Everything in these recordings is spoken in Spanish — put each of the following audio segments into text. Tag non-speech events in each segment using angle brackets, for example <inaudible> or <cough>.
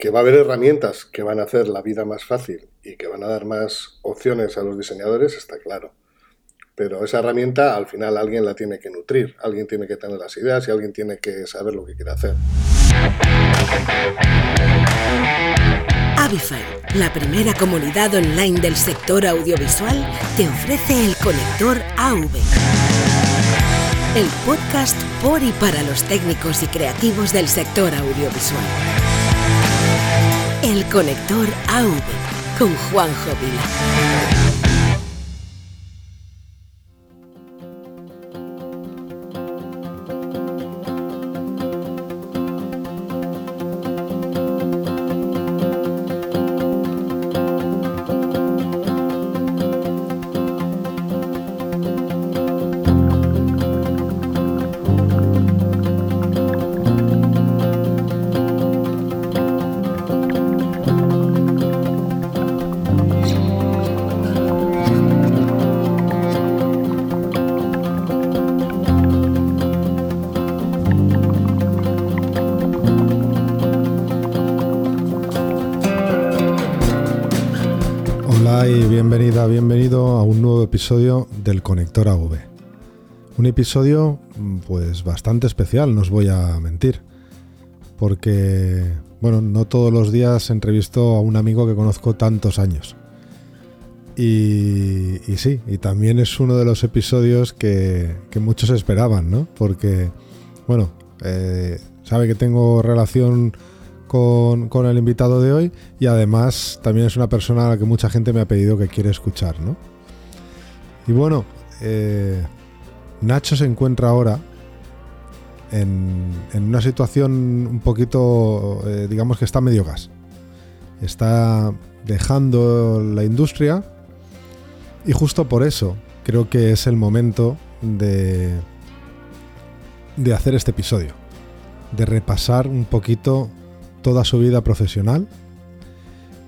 que va a haber herramientas que van a hacer la vida más fácil y que van a dar más opciones a los diseñadores, está claro. Pero esa herramienta al final alguien la tiene que nutrir, alguien tiene que tener las ideas y alguien tiene que saber lo que quiere hacer. Avify, la primera comunidad online del sector audiovisual, te ofrece el conector AV. El podcast por y para los técnicos y creativos del sector audiovisual. El conector AV con Juanjo Vila. Episodio del Conector AV. Un episodio pues bastante especial, no os voy a mentir. Porque, bueno, no todos los días entrevisto a un amigo que conozco tantos años. Y, sí, y también es uno de los episodios que, muchos esperaban, ¿no? Porque, bueno, eh, sabe que tengo relación con, con, el invitado de hoy y además también es una persona a la que mucha gente me ha pedido que quiere escuchar, ¿no? Y bueno, eh, Nacho se encuentra ahora en, una situación un poquito, eh, digamos que está medio gas. Está dejando la industria y justo por eso creo que es el momento de, de hacer este episodio, de repasar un poquito toda su vida profesional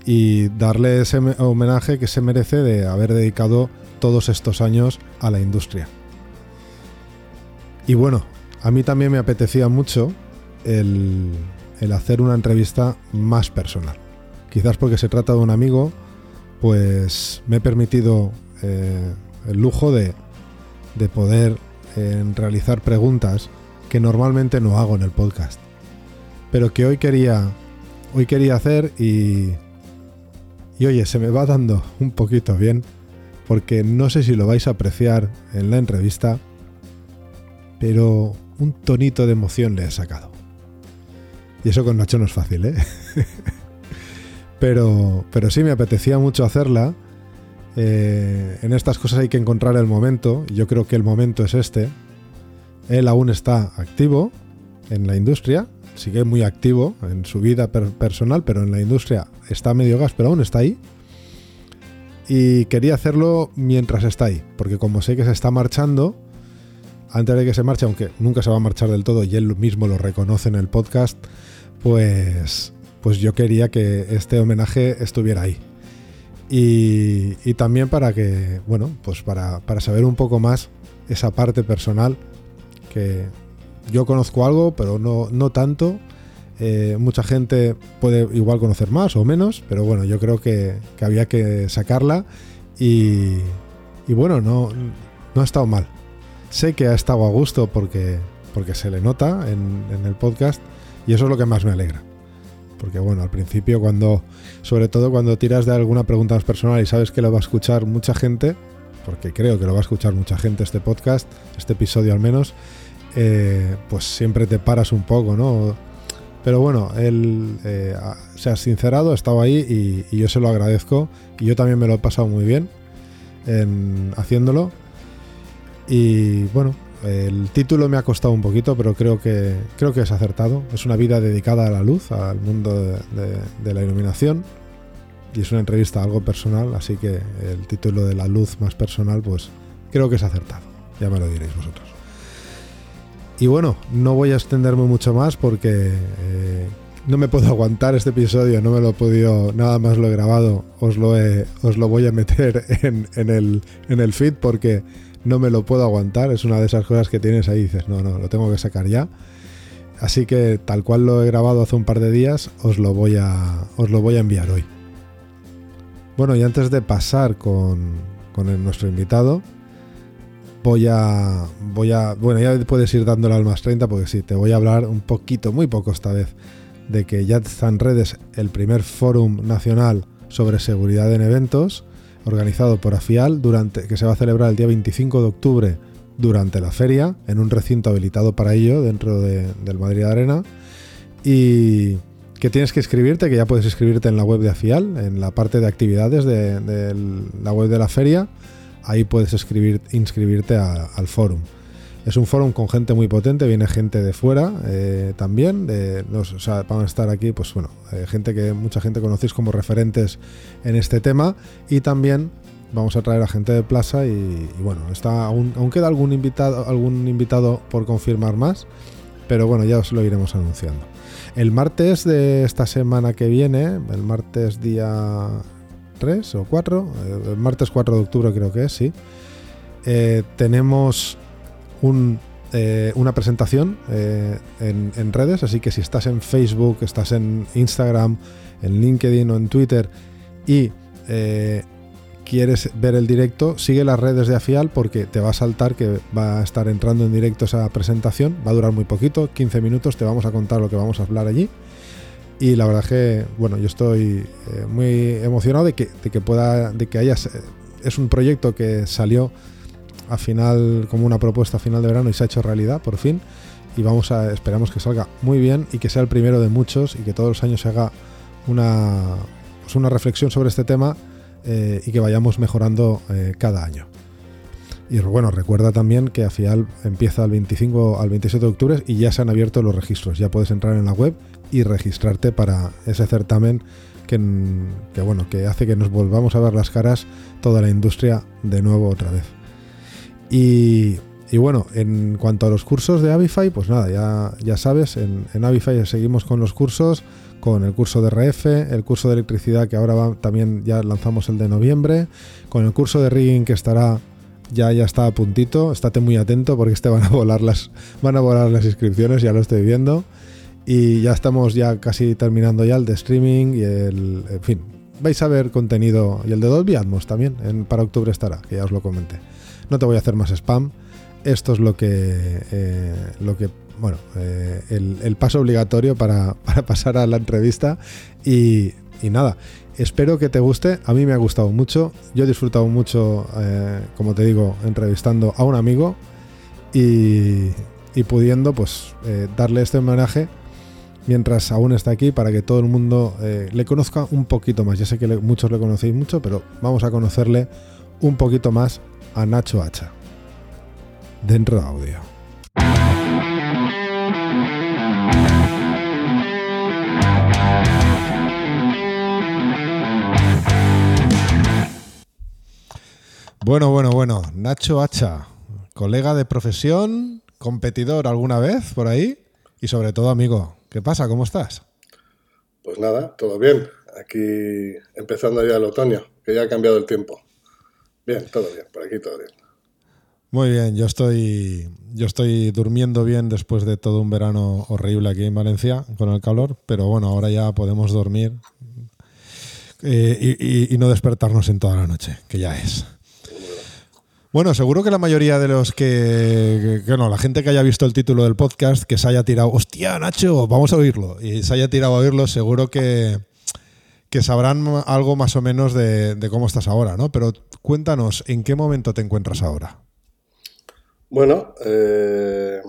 y darle ese homenaje que se merece de haber dedicado todos estos años a la industria. Y bueno, a mí también me apetecía mucho el, hacer una entrevista más personal. Quizás porque se trata de un amigo, pues me he permitido eh, el lujo de, poder eh, realizar preguntas que normalmente no hago en el podcast. Pero que hoy quería, hoy quería hacer y, y oye, se me va dando un poquito bien porque no sé si lo vais a apreciar en la entrevista, pero un tonito de emoción le he sacado. Y eso con Nacho no es fácil, ¿eh? <laughs> pero, pero sí me apetecía mucho hacerla. Eh, en estas cosas hay que encontrar el momento, yo creo que el momento es este. Él aún está activo en la industria, sigue muy activo en su vida personal, pero en la industria está medio gas, pero aún está ahí y quería hacerlo mientras está ahí, porque como sé que se está marchando, antes de que se marche, aunque nunca se va a marchar del todo y él mismo lo reconoce en el podcast, pues, pues yo quería que este homenaje estuviera ahí. Y, y también para que, bueno, pues para, para saber un poco más esa parte personal que yo conozco algo, pero no, no tanto eh, mucha gente puede igual conocer más o menos, pero bueno, yo creo que, había que sacarla y, bueno, no, ha estado mal. Sé que ha estado a gusto porque, porque se le nota en, el podcast y eso es lo que más me alegra. Porque bueno, al principio cuando, sobre todo cuando tiras de alguna pregunta más personal y sabes que lo va a escuchar mucha gente, porque creo que lo va a escuchar mucha gente este podcast, este episodio al menos, eh, pues siempre te paras un poco, ¿no? Pero bueno, él eh, se ha sincerado, ha estado ahí y, yo se lo agradezco. Y yo también me lo he pasado muy bien en haciéndolo. Y bueno, el título me ha costado un poquito, pero creo que, creo que es acertado. Es una vida dedicada a la luz, al mundo de la iluminación. Y es una entrevista algo personal, así que el título de la luz más personal, pues creo que es acertado. Ya me lo diréis vosotros. Y bueno, no voy a extenderme mucho más porque eh, no me puedo <laughs> aguantar este episodio, no me lo he podido, nada más lo he grabado, os lo, os lo voy a meter <laughs> en, el, en el feed porque no me lo puedo aguantar, es una de esas cosas que tienes ahí y dices, no, no, lo tengo que sacar ya. Así que tal cual lo he grabado hace un par de días, os lo voy a, os lo voy a enviar hoy. Bueno, y antes de pasar con, con nuestro invitado, voy a, voy a, bueno, ya puedes ir dándole al más 30 porque sí, te voy a hablar un poquito, muy poco esta vez, de que ya está en redes el primer fórum nacional sobre seguridad en eventos organizado por AFIAL durante que se va a celebrar el día 25 de octubre durante la feria en un recinto habilitado para ello dentro del Madrid Arena y que tienes que inscribirte, que ya puedes inscribirte en la web de AFIAL, en la parte de actividades de, la web de la feria, ahí puedes escribir, inscribirte al fórum. Es un fórum con gente muy potente, viene gente de fuera eh, también, van a estar aquí, pues bueno, eh, gente que mucha gente conocéis como referentes en este tema y también vamos a traer a gente de plaza y, bueno, está aún, aún, queda algún invitado, algún invitado por confirmar más, pero bueno, ya os lo iremos anunciando. El martes de esta semana que viene, el martes día 3 o 4, eh, el martes 4 de octubre creo que es, sí, tenemos eh, una presentación eh, en, redes, así que si estás en Facebook, estás en Instagram, en LinkedIn o en Twitter y eh, quieres ver el directo, sigue las redes de Afial porque te va a saltar que va a estar entrando en directo esa presentación, va a durar muy poquito, 15 minutos, te vamos a contar lo que vamos a hablar allí. Y la verdad que, bueno, yo estoy muy emocionado de que, de que pueda, de que hayas, es un proyecto que salió a final, como una propuesta a final de verano y se ha hecho realidad por fin. Y vamos a, esperamos que salga muy bien y que sea el primero de muchos y que todos los años se haga una, pues una reflexión sobre este tema eh, y que vayamos mejorando eh, cada año. Y bueno, recuerda también que AFIAL empieza el 25 al 27 de octubre y ya se han abierto los registros. Ya puedes entrar en la web y registrarte para ese certamen que, que, bueno, que hace que nos volvamos a ver las caras toda la industria de nuevo otra vez. Y, bueno, en cuanto a los cursos de Avify, pues nada, ya, ya sabes, en, en Avify seguimos con los cursos, con el curso de RF, el curso de electricidad que ahora va, también ya lanzamos el de noviembre, con el curso de rigging que estará ya, ya está a puntito, estate muy atento porque este van a volar las, van a volar las inscripciones, ya lo estoy viendo. Y ya estamos ya casi terminando ya el de streaming y el, en fin, vais a ver contenido y el de Dolby Atmos también, en, para octubre estará, que ya os lo comenté. No te voy a hacer más spam. Esto es lo que, eh, lo que bueno, eh, el, paso obligatorio <laughs> para, pasar a la entrevista. Y, nada, espero que te guste. A mí me ha gustado mucho. Yo he disfrutado mucho, eh, como te digo, entrevistando a un amigo y, pudiendo pues darle este homenaje mientras aún está aquí para que todo el mundo le conozca un poquito más. Ya sé que muchos le conocéis mucho, pero vamos a conocerle un poquito más a Nacho Hacha. Dentro de audio. Bueno, bueno, bueno. Nacho Hacha, colega de profesión, competidor alguna vez por ahí y sobre todo amigo. ¿Qué pasa? ¿Cómo estás? Pues nada, todo bien. Aquí empezando ya el otoño, que ya ha cambiado el tiempo. Bien, todo bien, por aquí todo bien. Muy bien, yo estoy, yo estoy durmiendo bien después de todo un verano horrible aquí en Valencia con el calor, pero bueno, ahora ya podemos dormir eh, y, no despertarnos en toda la noche, que ya es. Bueno, seguro que la mayoría de los que, que, la gente que haya visto el título del podcast, que se haya tirado, hostia, Nacho, vamos a oírlo, y se haya tirado a oírlo, seguro que, que sabrán algo más o menos de, cómo estás ahora, ¿no? Pero cuéntanos, ¿en qué momento te encuentras ahora? Bueno, eh,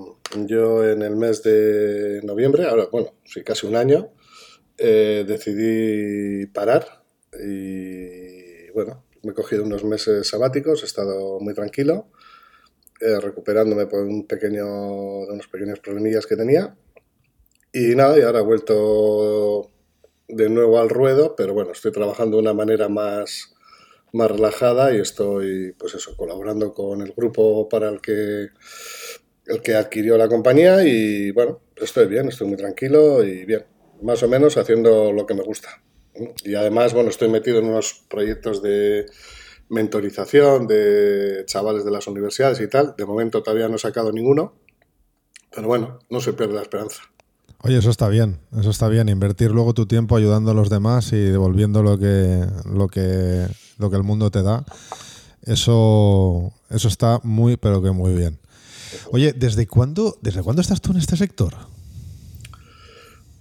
yo en el mes de noviembre, ahora, bueno, sí, casi un año, eh, decidí parar y, bueno, me he cogido unos meses sabáticos, he estado muy tranquilo, eh, recuperándome por un pequeño, de unos pequeños problemillas que tenía. Y nada, y ahora he vuelto de nuevo al ruedo, pero bueno, estoy trabajando de una manera más, más relajada y estoy, pues eso, colaborando con el grupo para el que, el que adquirió la compañía y bueno, estoy bien, estoy muy tranquilo y bien, más o menos haciendo lo que me gusta. Y además, bueno, estoy metido en unos proyectos de mentorización de chavales de las universidades y tal. De momento todavía no he sacado ninguno, pero bueno, no se pierde la esperanza. Oye, eso está bien, eso está bien. Invertir luego tu tiempo ayudando a los demás y devolviendo lo que, lo que, lo que el mundo te da. Eso, eso está muy, pero que muy bien. Oye, ¿desde cuándo, ¿desde cuándo estás tú en este sector?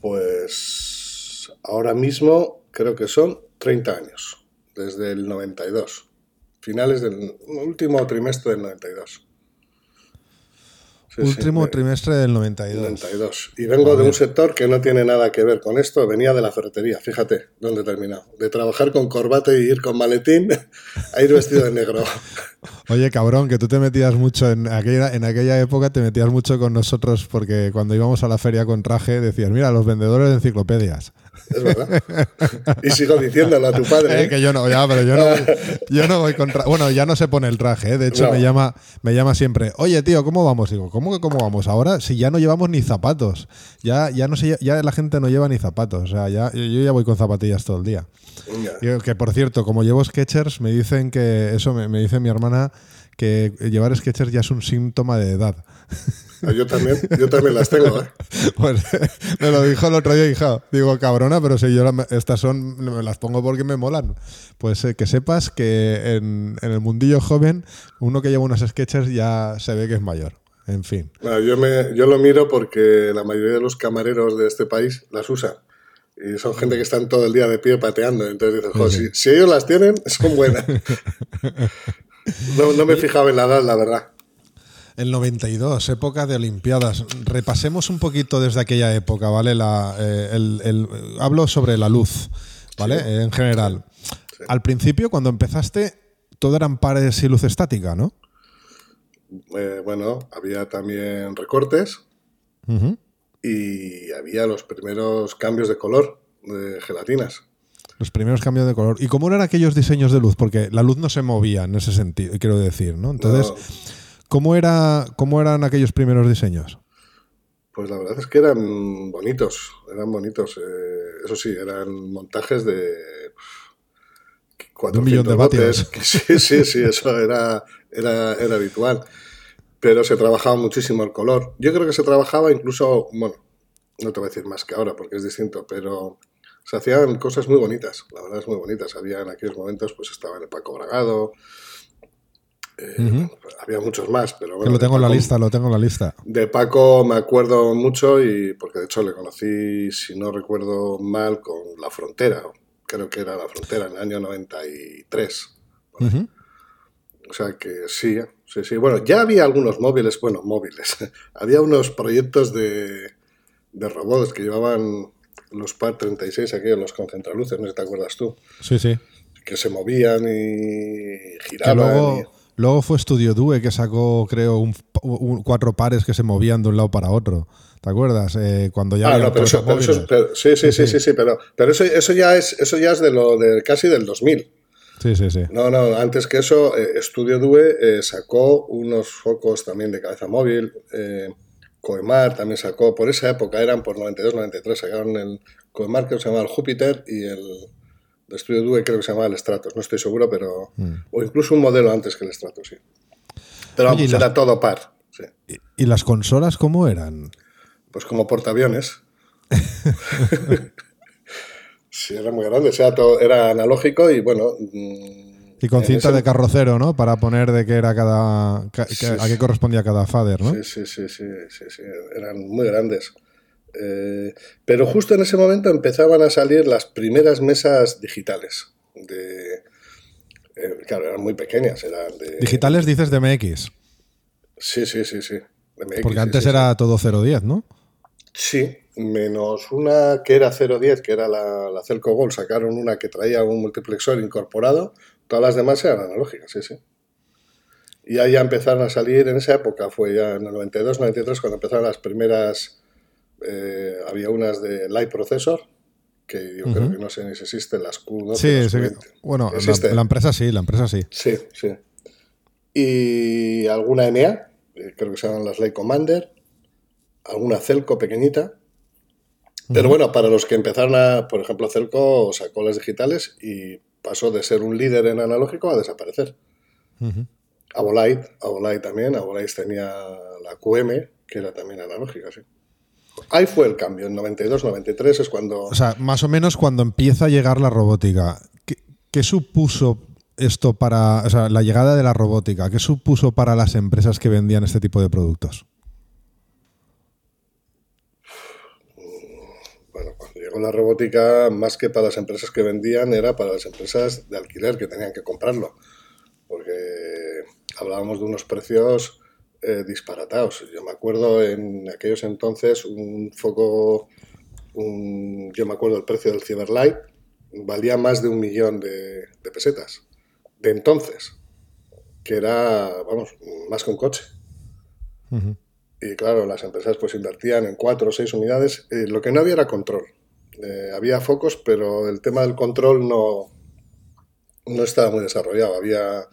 Pues ahora mismo creo que son 30 años, desde el 92, finales del último trimestre del 92. Último trimestre del 92. 92. Y vengo de un sector que no tiene nada que ver con esto. Venía de la ferretería, fíjate dónde he terminado. De trabajar con corbata y ir con maletín <laughs> a ir vestido de negro. Oye, cabrón, que tú te metías mucho en aquella, en aquella época, te metías mucho con nosotros porque cuando íbamos a la feria con traje decías, mira, los vendedores de enciclopedias. Es verdad. Y sigo diciéndolo a tu padre. <laughs> Eh, ¿eh? que yo no, ya, pero yo no, yo no voy con traje. Bueno, ya no se pone el traje, ¿eh? de hecho me, llama, me llama siempre, oye tío, ¿cómo vamos? Digo, ¿cómo que cómo vamos? Ahora si ya no llevamos ni zapatos. Ya, ya no sé, ya la gente no lleva ni zapatos. O sea, ya, yo ya voy con zapatillas todo el día. que por cierto, como llevo Sketchers, me dicen que, eso me, me dice mi hermana, que llevar Sketchers ya es un síntoma de edad. Ah, yo también, yo también las tengo, ¿eh? <laughs> Pues me lo dijo el otro día, hija. Digo, cabrona, pero si yo estas son, me las pongo porque me molan. Pues eh, que sepas que en, el mundillo joven, uno que lleva unas sketches ya se ve que es mayor. En fin. yo, me, yo lo miro porque la mayoría de los camareros de este país las usan. Y son gente que están todo el día de pie pateando. Entonces dices, si, ellos las tienen, <laughs> son buenas. <laughs> No, no me fijaba en la edad, la verdad. El 92, época de Olimpiadas. Repasemos un poquito desde aquella época, ¿vale? La, eh, el, hablo sobre la luz, ¿vale? En general. Al principio, cuando empezaste, todo eran pares y luz estática, ¿no? Eh, bueno, había también recortes y había los primeros cambios de color de gelatinas. Los primeros cambios de color. ¿Y cómo eran aquellos diseños de luz? Porque la luz no se movía en ese sentido, quiero decir, ¿no? Entonces. ¿Cómo, era, ¿Cómo eran aquellos primeros diseños? Pues la verdad es que eran bonitos, eran bonitos. Eh, eso sí, eran montajes de un millón de vatios. <laughs> Sí, sí, sí, eso era, era, era habitual. Pero se trabajaba muchísimo el color. Yo creo que se trabajaba incluso, bueno, no te voy a decir más que ahora porque es distinto, pero se hacían cosas muy bonitas, la verdad es muy bonitas. Había en aquellos momentos, pues estaba el Paco Bragado, eh, había muchos más, pero bueno. lo tengo en la lista, lo tengo en la lista. De Paco me acuerdo mucho y porque de hecho le conocí, si no recuerdo mal, con La Frontera. Creo que era La Frontera en el año 93. O sea que sí, sí, sí. Bueno, ya había algunos móviles, bueno, móviles. <laughs> había unos proyectos de, de robots que llevaban los PAR 36, aquellos, los concentraluces, no sé si te acuerdas tú. Sí, sí. Que se movían y giraban. Luego fue Studio Due que sacó, creo, un, cuatro pares que se movían de un lado para otro. ¿Te acuerdas? Eh, cuando ya. Ah, no, pero eso, sí, sí, sí, sí, sí, pero, pero eso, eso, ya es, eso ya es de lo de casi del 2000. Sí, sí, sí. No, no, antes que eso, eh, Studio Due eh, sacó unos focos también de cabeza móvil. Coemar también sacó, por esa época eran por 92, 93, sacaron el Coemar que se llamaba el Júpiter y el, Studio Due creo que se llamaba el Stratos, no estoy seguro, pero... Mm. O incluso un modelo antes que el Stratos, sí. Pero vamos, era todo par. ¿Y, las consolas cómo eran? Pues como portaaviones. <laughs> sí, era muy grande, o sea, todo, era analógico y bueno... Mm, y con cinta de carrocero, ¿no? Para poner de qué era cada... a qué correspondía cada fader, ¿no? Sí, sí, sí, sí, sí, sí, eran muy grandes. Eh, pero justo en ese momento empezaban a salir las primeras mesas digitales. De, eh, claro, eran muy pequeñas. Eran ¿Digitales dices de MX? Sí, sí, sí, sí. Porque antes era todo 010, ¿no? Sí, menos una que era 010, que era la, la Celco Gold. Sacaron una que traía un multiplexor incorporado. Todas las demás eran analógicas, sí, sí. Y ahí ya empezaron a salir, en esa época, fue ya en el 92, 93, cuando empezaron las primeras eh, había unas de Light Processor, que yo creo que no sé ni si existen las Q2. Sí, sí bueno, la, empresa sí, la empresa sí. Sí, sí. Y alguna NA, eh, creo que se llaman las Light Commander, alguna Celco pequeñita. Pero bueno, para los que empezaron a, por ejemplo, Celco sacó las digitales y pasó de ser un líder en analógico a desaparecer. Uh Avolite, Avolite también, Avolite tenía la QM, que era también analógica, sí. Ahí fue el cambio, en 92, 93 es cuando... O sea, más o menos cuando empieza a llegar la robótica. ¿Qué, supuso esto para, o sea, la llegada de la robótica? ¿Qué supuso para las empresas que vendían este tipo de productos? Bueno, cuando llegó la robótica, más que para las empresas que vendían, era para las empresas de alquiler que tenían que comprarlo. Porque hablábamos de unos precios eh, disparatados. Yo me acuerdo en aquellos entonces un foco, yo me acuerdo el precio del Cyberlight, valía más de un millón de, pesetas. De entonces, que era, vamos, más que un coche. Y claro, las empresas pues invertían en cuatro o seis unidades. Eh, lo que no había era control. Eh, había focos, pero el tema del control no, no estaba muy desarrollado. Había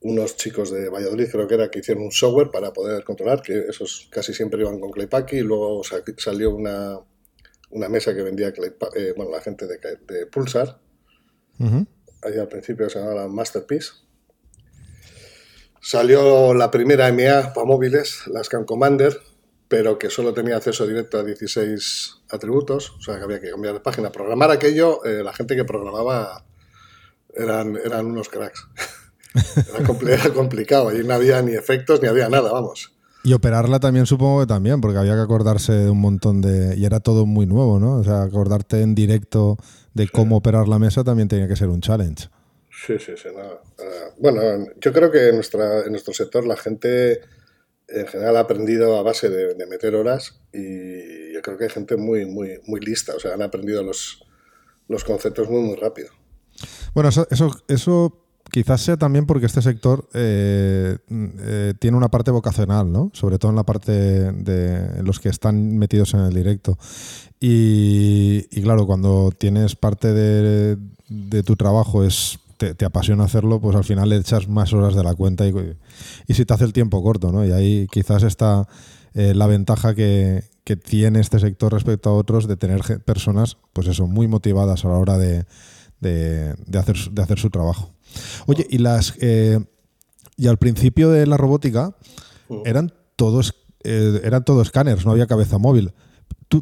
unos chicos de Valladolid, creo que era, que hicieron un software para poder controlar, que esos casi siempre iban con Claypacky, y luego salió una, una mesa que vendía eh, bueno, la gente de, Pulsar, ahí al principio se llamaba Masterpiece. Salió la primera MA para móviles, la Scan Commander, pero que solo tenía acceso directo a 16 atributos, o sea que había que cambiar de página. Programar aquello, eh, la gente que programaba eran, eran unos cracks. <laughs> <laughs> Era, complicado, allí no había ni efectos ni había nada, vamos. Y operarla también supongo que también, porque había que acordarse de un montón de... Y era todo muy nuevo, ¿no? O sea, acordarte en directo de cómo operar la mesa también tenía que ser un challenge. Sí, sí, sí. Eh, bueno, yo creo que en, nuestra, en nuestro sector la gente en general ha aprendido a base de, meter horas y yo creo que hay gente muy, muy, muy lista. O sea, han aprendido los, los conceptos muy, muy rápido. Bueno, eso, eso, eso quizás sea también porque este sector eh, eh, tiene una parte vocacional, ¿no? Sobre todo en la parte de los que están metidos en el directo. Y, claro, cuando tienes parte de, tu trabajo es te, apasiona hacerlo, pues al final echas más horas de la cuenta y, y si te hace el tiempo corto, ¿no? Y ahí quizás está eh, la ventaja que, que, tiene este sector respecto a otros de tener personas, pues eso, muy motivadas a la hora de, de, hacer, de hacer su trabajo. Oye, y las eh, y al principio de la robótica eran todos eh, eran todos escáneres, no había cabeza móvil.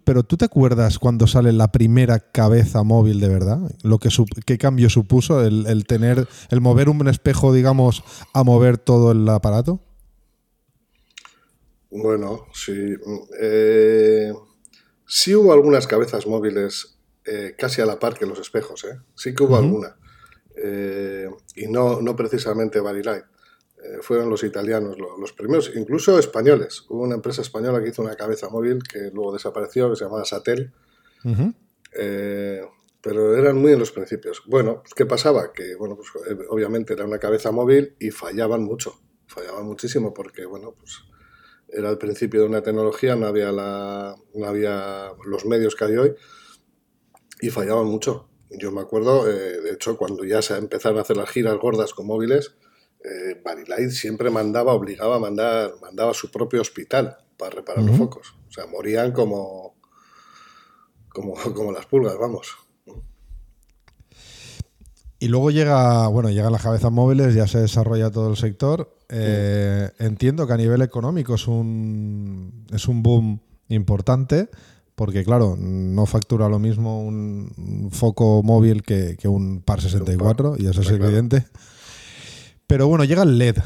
pero tú te acuerdas cuando sale la primera cabeza móvil de verdad, lo que qué cambio supuso el, tener el mover un espejo, digamos, a mover todo el aparato. Bueno, sí. Eh, sí hubo algunas cabezas móviles casi a la par que los espejos, ¿eh? Sí que hubo alguna. Eh, y no, no precisamente Barilite. Eh, fueron los italianos los, primeros, incluso españoles. Hubo una empresa española que hizo una cabeza móvil que luego desapareció, que se llamaba Satel. Eh, pero eran muy en los principios. Bueno, pues, ¿qué pasaba? Que, bueno, pues obviamente era una cabeza móvil y fallaban mucho. Fallaban muchísimo porque, bueno, pues era el principio de una tecnología, no había, la, no había los medios que hay hoy y fallaban mucho. Yo me acuerdo, eh, de hecho, cuando ya se empezaron a hacer las giras gordas con móviles, eh, siempre mandaba, obligaba a mandar, mandaba a su propio hospital para reparar los focos. O sea, morían como, como, como las pulgas, vamos. Y luego llega, bueno, llegan las cabezas móviles, ya se desarrolla todo el sector. Eh, entiendo que a nivel económico es un, es un boom importante. Porque, claro, no factura lo mismo un foco móvil que, un par 64, y eso es evidente. Pero bueno, llega el LED.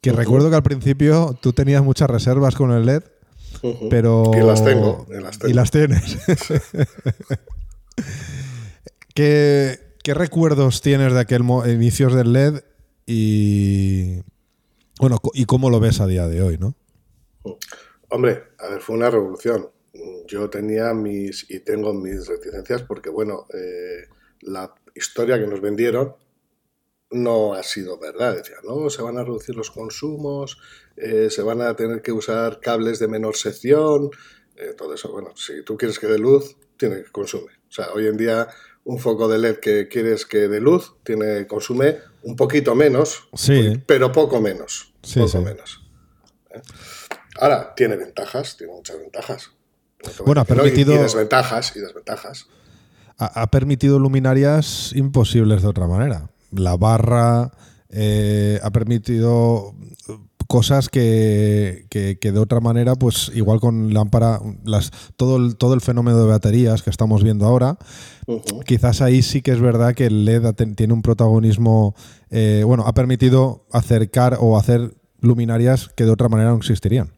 Que recuerdo que al principio tú tenías muchas reservas con el LED, pero. Y las tengo. Y las, tienes. <laughs> ¿Qué, recuerdos tienes de aquel inicios del LED y. Bueno, y cómo lo ves a día de hoy, no? Hombre, a ver, fue una revolución yo tenía mis y tengo mis reticencias porque, bueno, eh, la historia que nos vendieron no ha sido verdad. Decía, no, se van a reducir los consumos, eh, se van a tener que usar cables de menor sección, eh, todo eso. Bueno, si tú quieres que dé luz, tiene que consumir. O sea, hoy en día un foco de LED que quieres que dé luz, tiene, consume un poquito menos, sí. pero poco menos. poco menos. Ahora, tiene ventajas, tiene muchas ventajas. Bueno, ha permitido. Y, desventajas, y desventajas. Ha, permitido luminarias imposibles de otra manera. La barra eh, ha permitido cosas que, que, de otra manera, pues igual con lámpara, las, todo, el, todo el fenómeno de baterías que estamos viendo ahora, quizás ahí sí que es verdad que el LED tiene un protagonismo, eh, bueno, ha permitido acercar o hacer luminarias que de otra manera no existirían.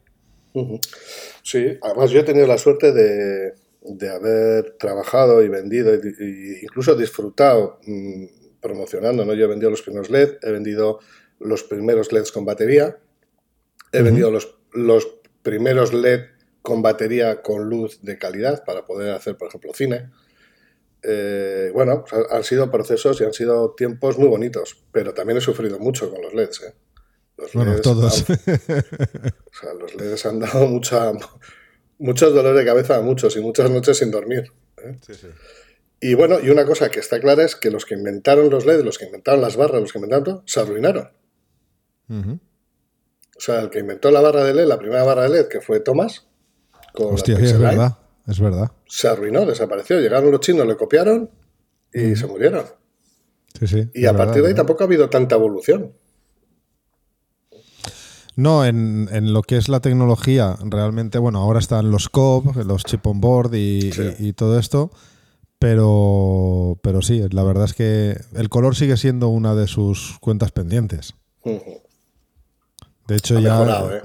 Sí, además yo he tenido la suerte de, de haber trabajado y vendido e incluso disfrutado mm, promocionando, ¿no? Yo he vendido los primeros LED, he vendido los primeros LEDs con batería, he vendido los, los primeros LED con batería con luz de calidad para poder hacer, por ejemplo, cine. Eh, bueno, pues han sido procesos y han sido tiempos muy bonitos, pero también he sufrido mucho con los LEDs. ¿eh? Los bueno, LEDs todos. <laughs> o sea, los LEDs han dado mucha, muchos dolores de cabeza a muchos y muchas noches sin dormir. ¿eh? Sí, sí. Y bueno, y una cosa que está clara es que los que inventaron los LEDs, los que inventaron las barras, los que inventaron todo, se arruinaron. O sea, el que inventó la barra de LED, la primera barra de LED, que fue Thomas, con Hostia, es verdad, es verdad. Se arruinó, desapareció. Llegaron los chinos, le copiaron y se murieron. Sí, sí, y a partir de ahí tampoco ha habido tanta evolución. No, en, lo que es la tecnología, realmente, bueno, ahora están los COB, los chip on board y, todo esto, pero, pero sí, la verdad es que el color sigue siendo una de sus cuentas pendientes. De hecho, ya. Mejorado, ¿eh?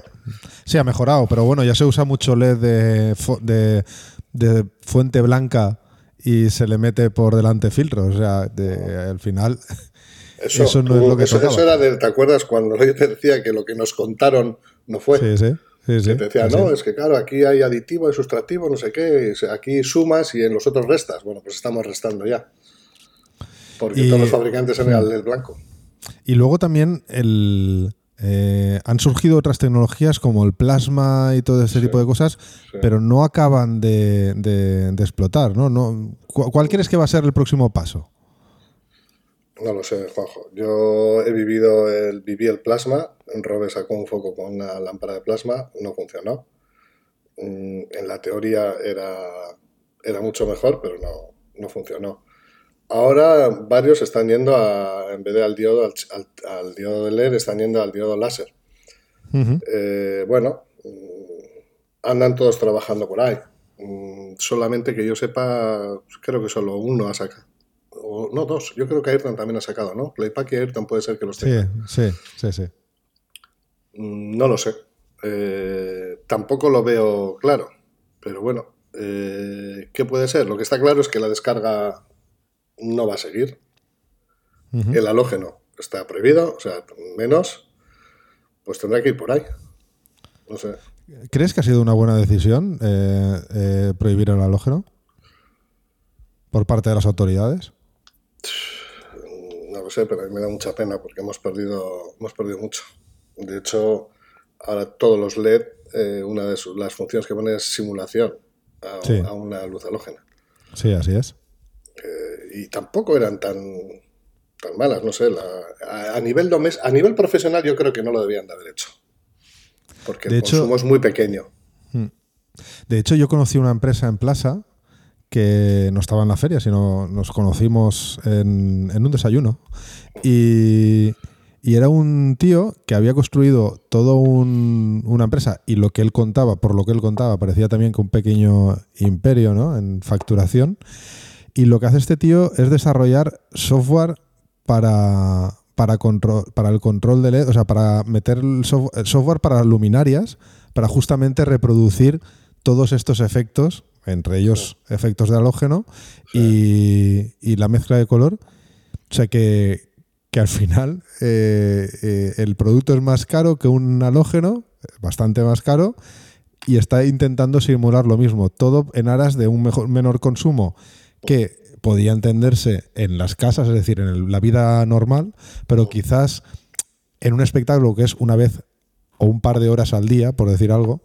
Sí, ha mejorado, pero bueno, ya se usa mucho LED de, de, fuente blanca y se le mete por delante filtros. O sea, al final. Eso, no es lo que eso, eso era de, ¿te acuerdas cuando <laughs> yo te decía que lo que nos contaron no fue? Sí, sí. Sí, sí, te decía, no, es que claro, aquí hay aditivo, hay sustractivo, no sé qué, aquí sumas y en los otros restas. Bueno, pues estamos restando ya. Porque todos los fabricantes eran el LED blanco. Y luego también el, eh, han surgido otras tecnologías como el plasma y todo ese tipo de cosas, pero no acaban de, explotar, ¿no? no ¿Cuál crees que va a ser el próximo paso? No lo sé, Juanjo. Yo he vivido el, viví el plasma. Robe sacó un foco con una lámpara de plasma, no funcionó. Mm, en la teoría era, era mucho mejor, pero no, no funcionó. Ahora varios están yendo a, en vez de al diodo, al, diodo de LED, están yendo al diodo láser. Eh, bueno, mm, andan todos trabajando por ahí. Mm, solamente que yo sepa, creo que solo uno ha sacado. O, no, dos. Yo creo que Ayrton también ha sacado, ¿no? Playpack y Ayrton puede ser que los tenga. Sí, sí, sí, sí. Mm, no lo sé. Eh, tampoco lo veo claro. Pero bueno, eh, ¿qué puede ser? Lo que está claro es que la descarga no va a seguir. El halógeno está prohibido, o sea, menos, pues tendrá que ir por ahí. No sé. ¿Crees que ha sido una buena decisión eh, prohibir el halógeno? ¿Por parte de las autoridades? No lo sé, pero a mí me da mucha pena porque hemos perdido, hemos perdido mucho. De hecho, ahora todos los LED, eh, una de las funciones que pone es simulación a, a una luz halógena. Sí, así es y tampoco eran tan, tan malas, no sé. a, nivel domes, a nivel profesional yo creo que no lo debían de haber hecho. Porque el consumo es muy pequeño. Hmm. De hecho, yo conocí una empresa en Plaza que no estaba en la feria, sino nos conocimos en, un desayuno. Y, era un tío que había construido todo una empresa y lo que él contaba, por lo que él contaba, parecía también que un pequeño imperio ¿no? en facturación. Y lo que hace este tío es desarrollar software para, para, el control de LED, o sea, para meter software para luminarias, para justamente reproducir todos estos efectos, entre ellos efectos de halógeno y, la mezcla de color. O sea que, al final eh, eh, el producto es más caro que un halógeno, bastante más caro, y está intentando simular lo mismo, todo en aras de un mejor, menor consumo que podía entenderse en las casas, es decir, en la vida normal, pero quizás en un espectáculo que es una vez o un par de horas al día, por decir algo,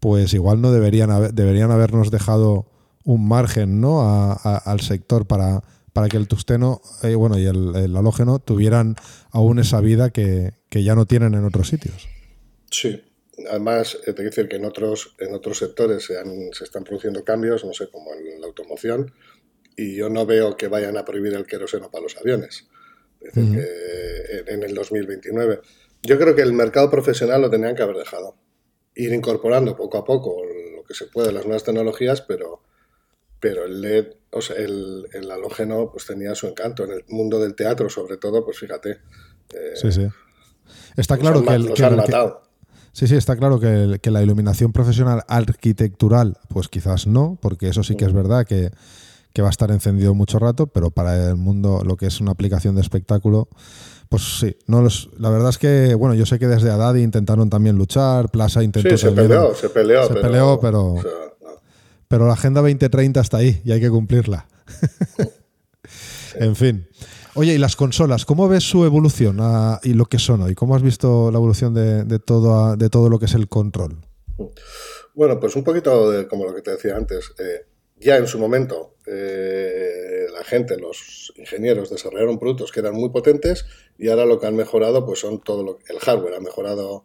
pues igual no deberían, deberían habernos dejado un margen ¿no? al sector para, para que el tusteno eh, bueno, y el, halógeno tuvieran aún esa vida que, ya no tienen en otros sitios. Sí, además, eh, te quiero decir que en otros, en otros sectores se, se están produciendo cambios, no sé, como en la automoción, y yo no veo que vayan a prohibir el queroseno para los aviones. Es decir, que en el 2029. Yo creo que el mercado profesional lo tenían que haber dejado. Ir incorporando poco a poco lo que se puede las nuevas tecnologías, pero, pero el LED, o sea, el, el halógeno, pues tenía su encanto. En el mundo del teatro, sobre todo, pues fíjate. Eh, sí, sí. Está claro que, el, Sí, sí, está claro que, que, la iluminación profesional arquitectural, pues quizás no, porque eso sí que es verdad que, que va a estar encendido mucho rato, pero para el mundo, lo que es una aplicación de espectáculo, pues sí, no los, la verdad es que, bueno, yo sé que desde Adadi intentaron también luchar, Plaza intentó sí, se peleó, se peleó, se pero, peleó, pero, pero la Agenda 2030 está ahí y hay que cumplirla. <laughs> en fin. Oye, ¿y las consolas? ¿Cómo ves su evolución y lo que son hoy? ¿Cómo has visto la evolución de, todo, de todo lo que es el control? Bueno, pues un poquito de, como lo que te decía antes. Eh, ya en su momento eh, la gente, los ingenieros desarrollaron productos que eran muy potentes y ahora lo que han mejorado pues son todo lo el hardware ha mejorado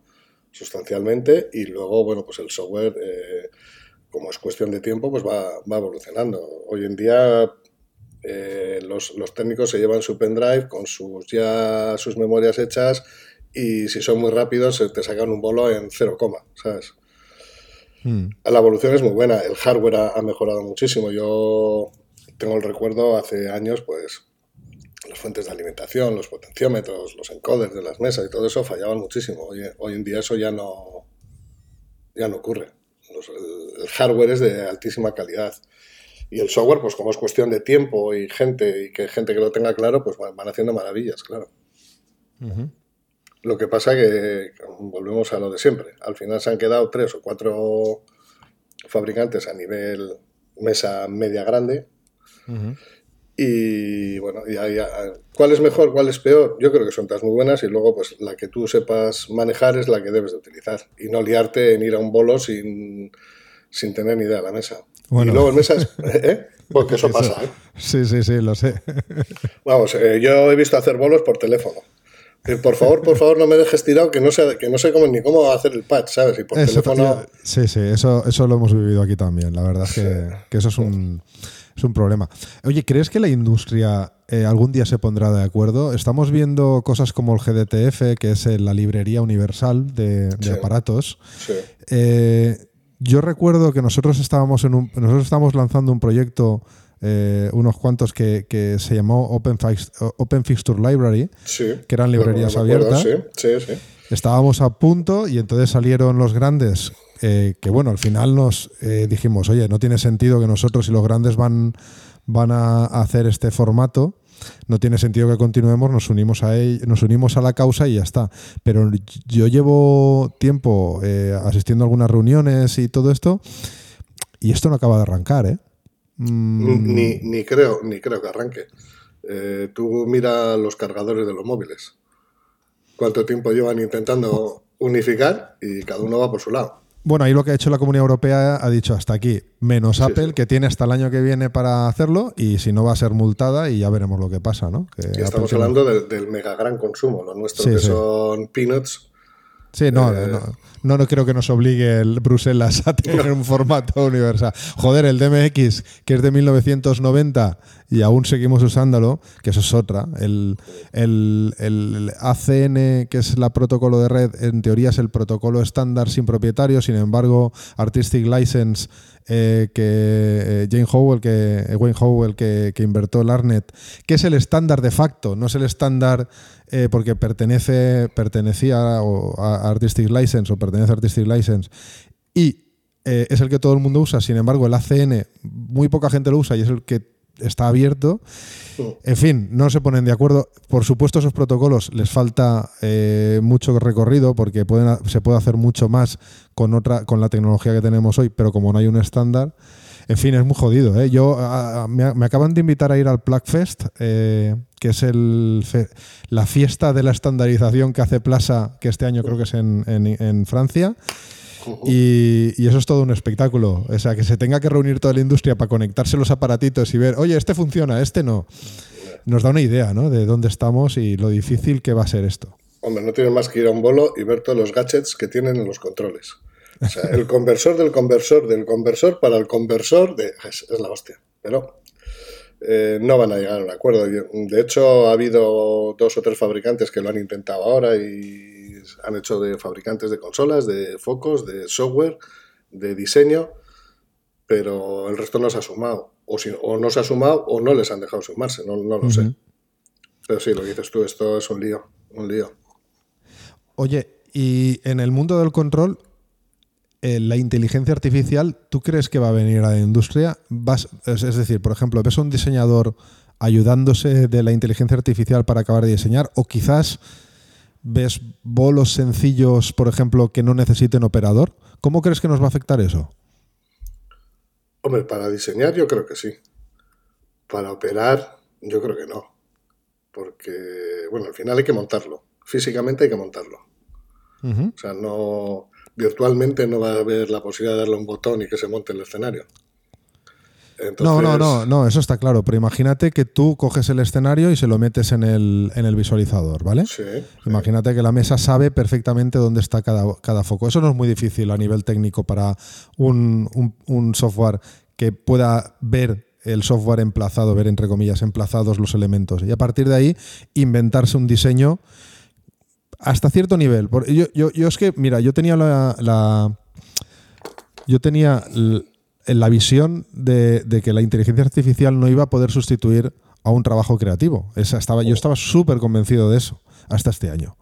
sustancialmente y luego bueno pues el software eh, como es cuestión de tiempo pues va, va evolucionando. Hoy en día eh, los, técnicos se llevan su pendrive con sus ya sus memorias hechas y si son muy rápidos te sacan un bolo en 0, ¿sabes? Hmm. La evolución es muy buena, el hardware ha, mejorado muchísimo. Yo tengo el recuerdo hace años, pues las fuentes de alimentación, los potenciómetros, los encoders de las mesas y todo eso fallaban muchísimo. Hoy, hoy en día eso ya no, ya no ocurre. el, hardware es de altísima calidad. Y el software, pues como es cuestión de tiempo y gente, y que gente que lo tenga claro, pues van haciendo maravillas, claro. Lo que pasa que volvemos a lo de siempre. Al final se han quedado tres o cuatro fabricantes a nivel mesa media grande. Y bueno, y ¿cuál es mejor, cuál es peor? Yo creo que son todas muy buenas y luego pues la que tú sepas manejar es la que debes de utilizar y no liarte en ir a un bolo sin, sin tener ni idea de la mesa. Y luego en mesas, <laughs> ¿eh? Porque eso, pasa, ¿eh? Sí, sí, sí, lo sé. Vamos, eh, yo he visto hacer bolos por teléfono. Por favor, por favor, no me dejes tirado, que no sé, que no sé cómo, ni cómo hacer el patch, ¿sabes? Y por teléfono... Sí, sí, eso, eso lo hemos vivido aquí también. La verdad es que, eso es un, es un problema. Oye, ¿crees que la industria eh, algún día se pondrá de acuerdo? Estamos viendo cosas como el GDTF, que es la librería universal de, aparatos. Sí. Yo recuerdo que nosotros estábamos en un, nosotros estábamos lanzando un proyecto eh, unos cuantos que, se llamó Open, Open Fixture Library, que eran librerías abiertas. Estábamos a punto y entonces salieron los grandes, eh, que bueno, al final nos eh, dijimos, oye, no tiene sentido que nosotros y los grandes van, van a hacer este formato no tiene sentido que continuemos, nos unimos a él, nos unimos a la causa y ya está. Pero yo llevo tiempo eh, asistiendo a algunas reuniones y todo esto, y esto no acaba de arrancar, ¿eh? Mm. Ni, creo, ni creo que arranque. Eh, tú mira los cargadores de los móviles. ¿Cuánto tiempo llevan intentando unificar? Y cada uno va por su lado. Bueno, ahí lo que ha hecho la Comunidad Europea ha dicho hasta aquí, menos Apple, que tiene hasta el año que viene para hacerlo, y si no va a ser multada y ya veremos lo que pasa, ¿no? Que estamos hablando del, mega gran consumo, lo nuestro que son peanuts. Sí, no, eh, no, no, no creo que nos obligue el Bruselas a <laughs> tener un formato universal. Joder, el DMX, que es de 1990 y aún seguimos usándolo, que eso es otra. El, el, ACN, que es la protocolo de red, en teoría es el protocolo estándar sin propietario, sin embargo, Artistic License, eh, que eh, Jane Howell, que, eh, Wayne Howell, que, que invertó el ARNET, que es el estándar de facto, no es el estándar porque pertenece, pertenecía a Artistic License o pertenece a Artistic License y es el que todo el mundo usa, sin embargo el ACN muy poca gente lo usa y es el que está abierto. En fin, no se ponen de acuerdo. Por supuesto, esos protocolos les falta eh, mucho recorrido porque pueden, se puede hacer mucho más con, otra, con la tecnología que tenemos hoy, pero como no hay un estándar, en fin, es muy jodido. ¿eh? Yo, me, acaban de invitar a ir al Plugfest, eh, que es el la fiesta de la estandarización que hace Plaza, que este año creo que es en, en Francia. Y, eso es todo un espectáculo. O sea, que se tenga que reunir toda la industria para conectarse los aparatitos y ver, oye, este funciona, este no. Nos da una idea, ¿no? De dónde estamos y lo difícil que va a ser esto. Hombre, no tienes más que ir a un bolo y ver todos los gadgets que tienen en los controles. O sea, el conversor del conversor del conversor para el conversor de... es, la hostia. Pero eh, no van a llegar a un acuerdo. De hecho, ha habido dos o tres fabricantes que lo han intentado ahora y han hecho de fabricantes de consolas, de focos, de software, de diseño, pero el resto no se ha sumado. O, si, o no se ha sumado o no les han dejado sumarse, no, no lo sé. Pero sí, lo que dices tú, esto es un lío, un lío. Oye, y en el mundo del control, eh, la inteligencia artificial, ¿tú crees que va a venir a la industria? Vas, es, es decir, por ejemplo, ¿ves a un diseñador ayudándose de la inteligencia artificial para acabar de diseñar? ¿O quizás ves bolos sencillos, por ejemplo, que no necesiten operador? ¿Cómo crees que nos va a afectar eso? Hombre, para diseñar yo creo que sí. Para operar yo creo que no. Porque, bueno, al final hay que montarlo. Físicamente hay que montarlo. O sea, no virtualmente no va a haber la posibilidad de darle un botón y que se monte el escenario. No, no, no, no, eso está claro. Pero imagínate que tú coges el escenario y se lo metes en el, en el visualizador, ¿vale? Sí, Imagínate que la mesa sabe perfectamente dónde está cada, cada, foco. Eso no es muy difícil a nivel técnico para un, un, un software que pueda ver el software emplazado, ver entre comillas emplazados los elementos. Y a partir de ahí inventarse un diseño hasta cierto nivel. Yo, yo, yo es que, mira, yo tenía la, la yo tenía la visión de, que la inteligencia artificial no iba a poder sustituir a un trabajo creativo. Esa estaba, yo estaba súper convencido de eso hasta este año.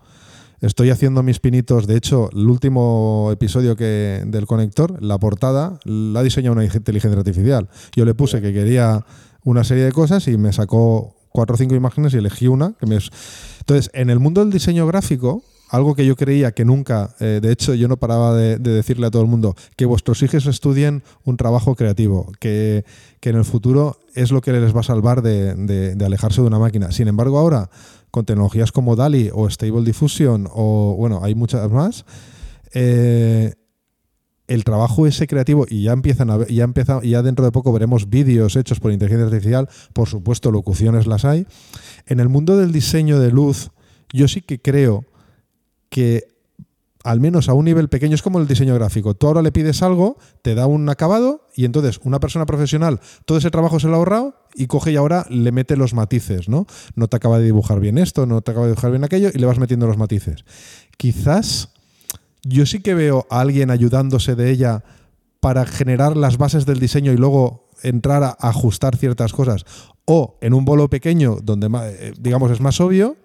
Estoy haciendo mis pinitos. De hecho, el último episodio que, del conector, la portada, la ha diseñado una inteligencia artificial. Yo le puse que quería una serie de cosas y me sacó cuatro o cinco imágenes y elegí una. Que me... Entonces, en el mundo del diseño gráfico, algo que yo creía que nunca, eh, de hecho yo no paraba de, de, decirle a todo el mundo, que vuestros hijos estudien un trabajo creativo, que, que en el futuro es lo que les va a salvar de, de, de, alejarse de una máquina. Sin embargo, ahora, con tecnologías como DALI o Stable Diffusion, o bueno, hay muchas más, eh, el trabajo ese creativo, y ya empiezan a ver, ya empieza, ya dentro de poco veremos vídeos hechos por inteligencia artificial, por supuesto, locuciones las hay. En el mundo del diseño de luz, yo sí que creo que al menos a un nivel pequeño es como el diseño gráfico. Tú ahora le pides algo, te da un acabado y entonces una persona profesional todo ese trabajo se lo ha ahorrado y coge y ahora le mete los matices, ¿no? No te acaba de dibujar bien esto, no te acaba de dibujar bien aquello y le vas metiendo los matices. Quizás yo sí que veo a alguien ayudándose de ella para generar las bases del diseño y luego entrar a ajustar ciertas cosas. O en un bolo pequeño donde eh, digamos es más obvio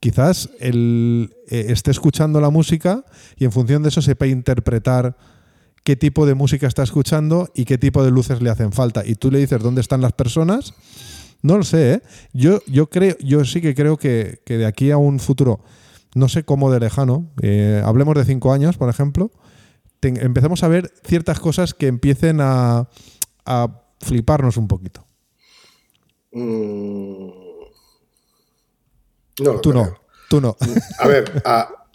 quizás él eh, esté escuchando la música y en función de eso sepa interpretar qué tipo de música está escuchando y qué tipo de luces le hacen falta. Y tú le dices dónde están las personas. No lo sé, ¿eh? Yo, yo, creo, yo sí que creo que, que, de aquí a un futuro, no sé cómo de lejano, eh, hablemos de cinco años, por ejemplo, te, empecemos a ver ciertas cosas que empiecen a, a fliparnos un poquito. Mm. No, tú no, tú no. A ver, a,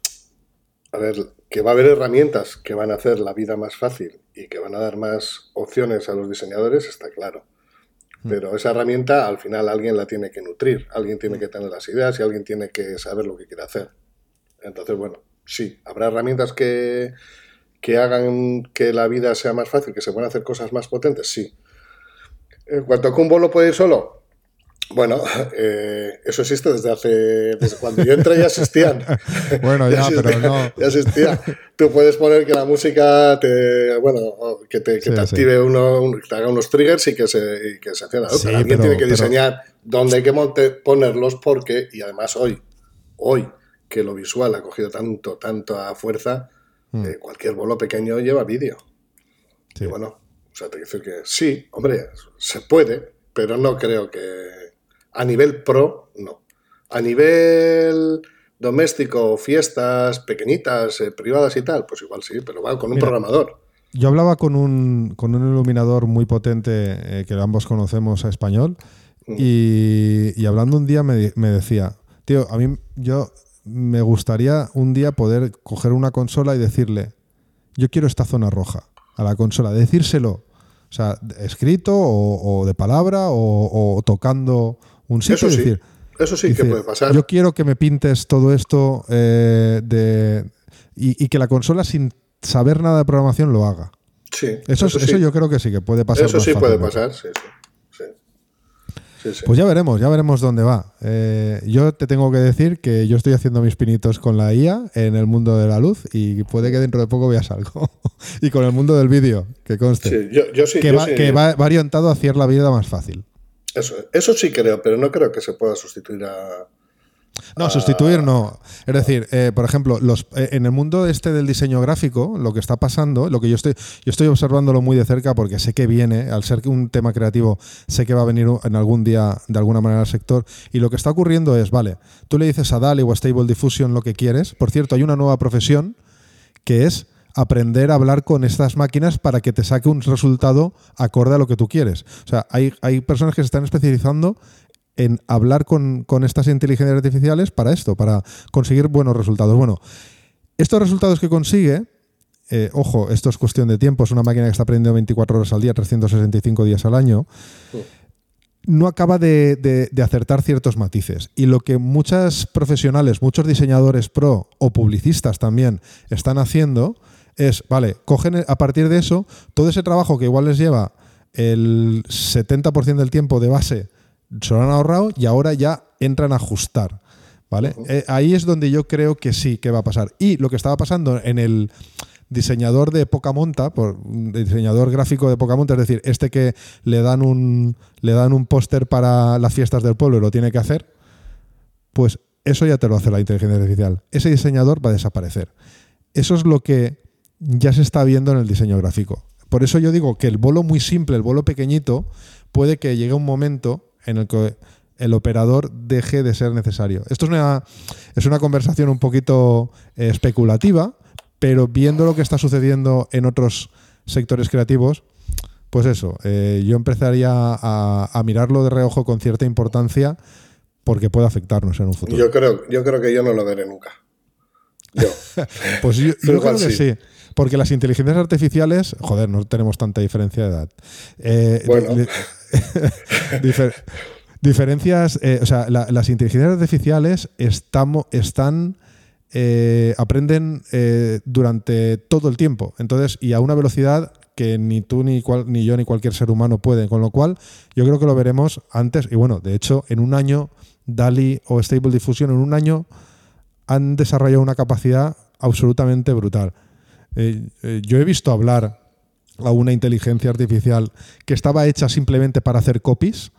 a, ver, que va a haber herramientas que van a hacer la vida más fácil y que van a dar más opciones a los diseñadores, está claro. Pero esa herramienta al final alguien la tiene que nutrir, alguien tiene que tener las ideas y alguien tiene que saber lo que quiere hacer. Entonces, bueno, sí, habrá herramientas que, que hagan que la vida sea más fácil, que se puedan hacer cosas más potentes, sí. En cuanto a que un bolo puede ir solo, bueno, <laughs> eh, eso existe desde hace. Desde cuando yo entré ya existían. <laughs> bueno, ya, <laughs> ya existía, pero no. Ya existía. Tú puedes poner que la música te. Bueno, que te, que sí, te active sí. uno, un, que te haga unos triggers y que se, y que se acciona. Sí, pero alguien tiene que diseñar pero... dónde hay que monte, ponerlos porque, y además hoy, hoy, que lo visual ha cogido tanto, tanto a fuerza, mm. eh, cualquier bolo pequeño lleva vídeo. Y bueno, o sea, te quiero decir que sí, hombre, se puede, pero no creo que a nivel pro, no. A nivel doméstico, fiestas pequeñitas, eh, privadas y tal, pues igual sí, pero va con un Mira, programador. Yo hablaba con un, con un iluminador muy potente eh, que ambos conocemos a español mm. y, y, hablando un día me, me, decía, tío, a mí yo me gustaría un día poder coger una consola y decirle, yo quiero esta zona roja a la consola, decírselo, o sea, escrito o, o de palabra o, o tocando un sitio. Eso sí, decir, eso sí dice, que puede pasar. Yo quiero que me pintes todo esto eh, de, y, y, que la consola sin saber nada de programación lo haga. Sí. Eso, eso, sí. eso yo creo que sí que puede pasar. Eso sí puede pasar, sí, sí. Pues ya veremos, ya veremos dónde va. Eh, yo te tengo que decir que yo estoy haciendo mis pinitos con la IA en el mundo de la luz y puede que dentro de poco veas algo. <laughs> y con el mundo del vídeo, que conste. yo, sí, que, va, que va, orientado a hacer la vida más fácil. Eso, eso sí creo, pero no creo que se pueda sustituir a, no, sustituir no. Es decir, eh, por ejemplo, los, eh, en el mundo este del diseño gráfico, lo que está pasando, lo que yo estoy, yo estoy observándolo muy de cerca porque sé que viene, al ser un tema creativo, sé que va a venir en algún día de alguna manera al sector. Y lo que está ocurriendo es, vale, tú le dices a DALI o a Stable Diffusion lo que quieres. Por cierto, hay una nueva profesión que es aprender a hablar con estas máquinas para que te saque un resultado acorde a lo que tú quieres. O sea, hay, hay personas que se están especializando en hablar con, estas inteligencias artificiales para esto, para conseguir buenos resultados. Bueno, estos resultados que consigue, eh, ojo, esto es cuestión de tiempo, es una máquina que está aprendiendo 24 horas al día, 365 días al año, no acaba de, acertar ciertos matices. Y lo que muchos profesionales, muchos diseñadores pro o publicistas también están haciendo es, vale, cogen a partir de eso todo ese trabajo que igual les lleva el 70% del tiempo de base se lo han ahorrado y ahora ya entran a ajustar. ¿Vale? Eh, ahí es donde yo creo que sí que va a pasar. Y lo que estaba pasando en el diseñador de poca monta, por diseñador gráfico de poca monta, es decir, este que le dan un le dan un póster para las fiestas del pueblo y lo tiene que hacer, pues eso ya te lo hace la inteligencia artificial. Ese diseñador va a desaparecer. Eso es lo que ya se está viendo en el diseño gráfico. Por eso yo digo que el bolo muy simple, el bolo pequeñito, puede que llegue un momento en el que el operador deje de ser necesario. Esto es una, es una conversación un poquito eh, especulativa, pero viendo lo que está sucediendo en otros sectores creativos, pues eso, eh, yo empezaría a, mirarlo de reojo con cierta importancia porque puede afectarnos en un futuro. Yo creo, yo creo que yo no lo veré nunca. Yo. <laughs> pues yo, creo que sí. Porque las inteligencias artificiales, joder, no tenemos tanta diferencia de edad. Eh, bueno. <laughs> diferencias, eh, o sea, las inteligencias artificiales están, eh, aprenden durante todo el tiempo, entonces, y a una velocidad que ni tú, ni, ni yo, ni cualquier ser humano puede, con lo cual yo creo que lo veremos antes, y bueno, de hecho, en un año, DALI o Stable Diffusion, en un año han desarrollado una capacidad absolutamente brutal. Eh, eh, yo he visto hablar a una inteligencia artificial que estaba hecha simplemente para hacer copies.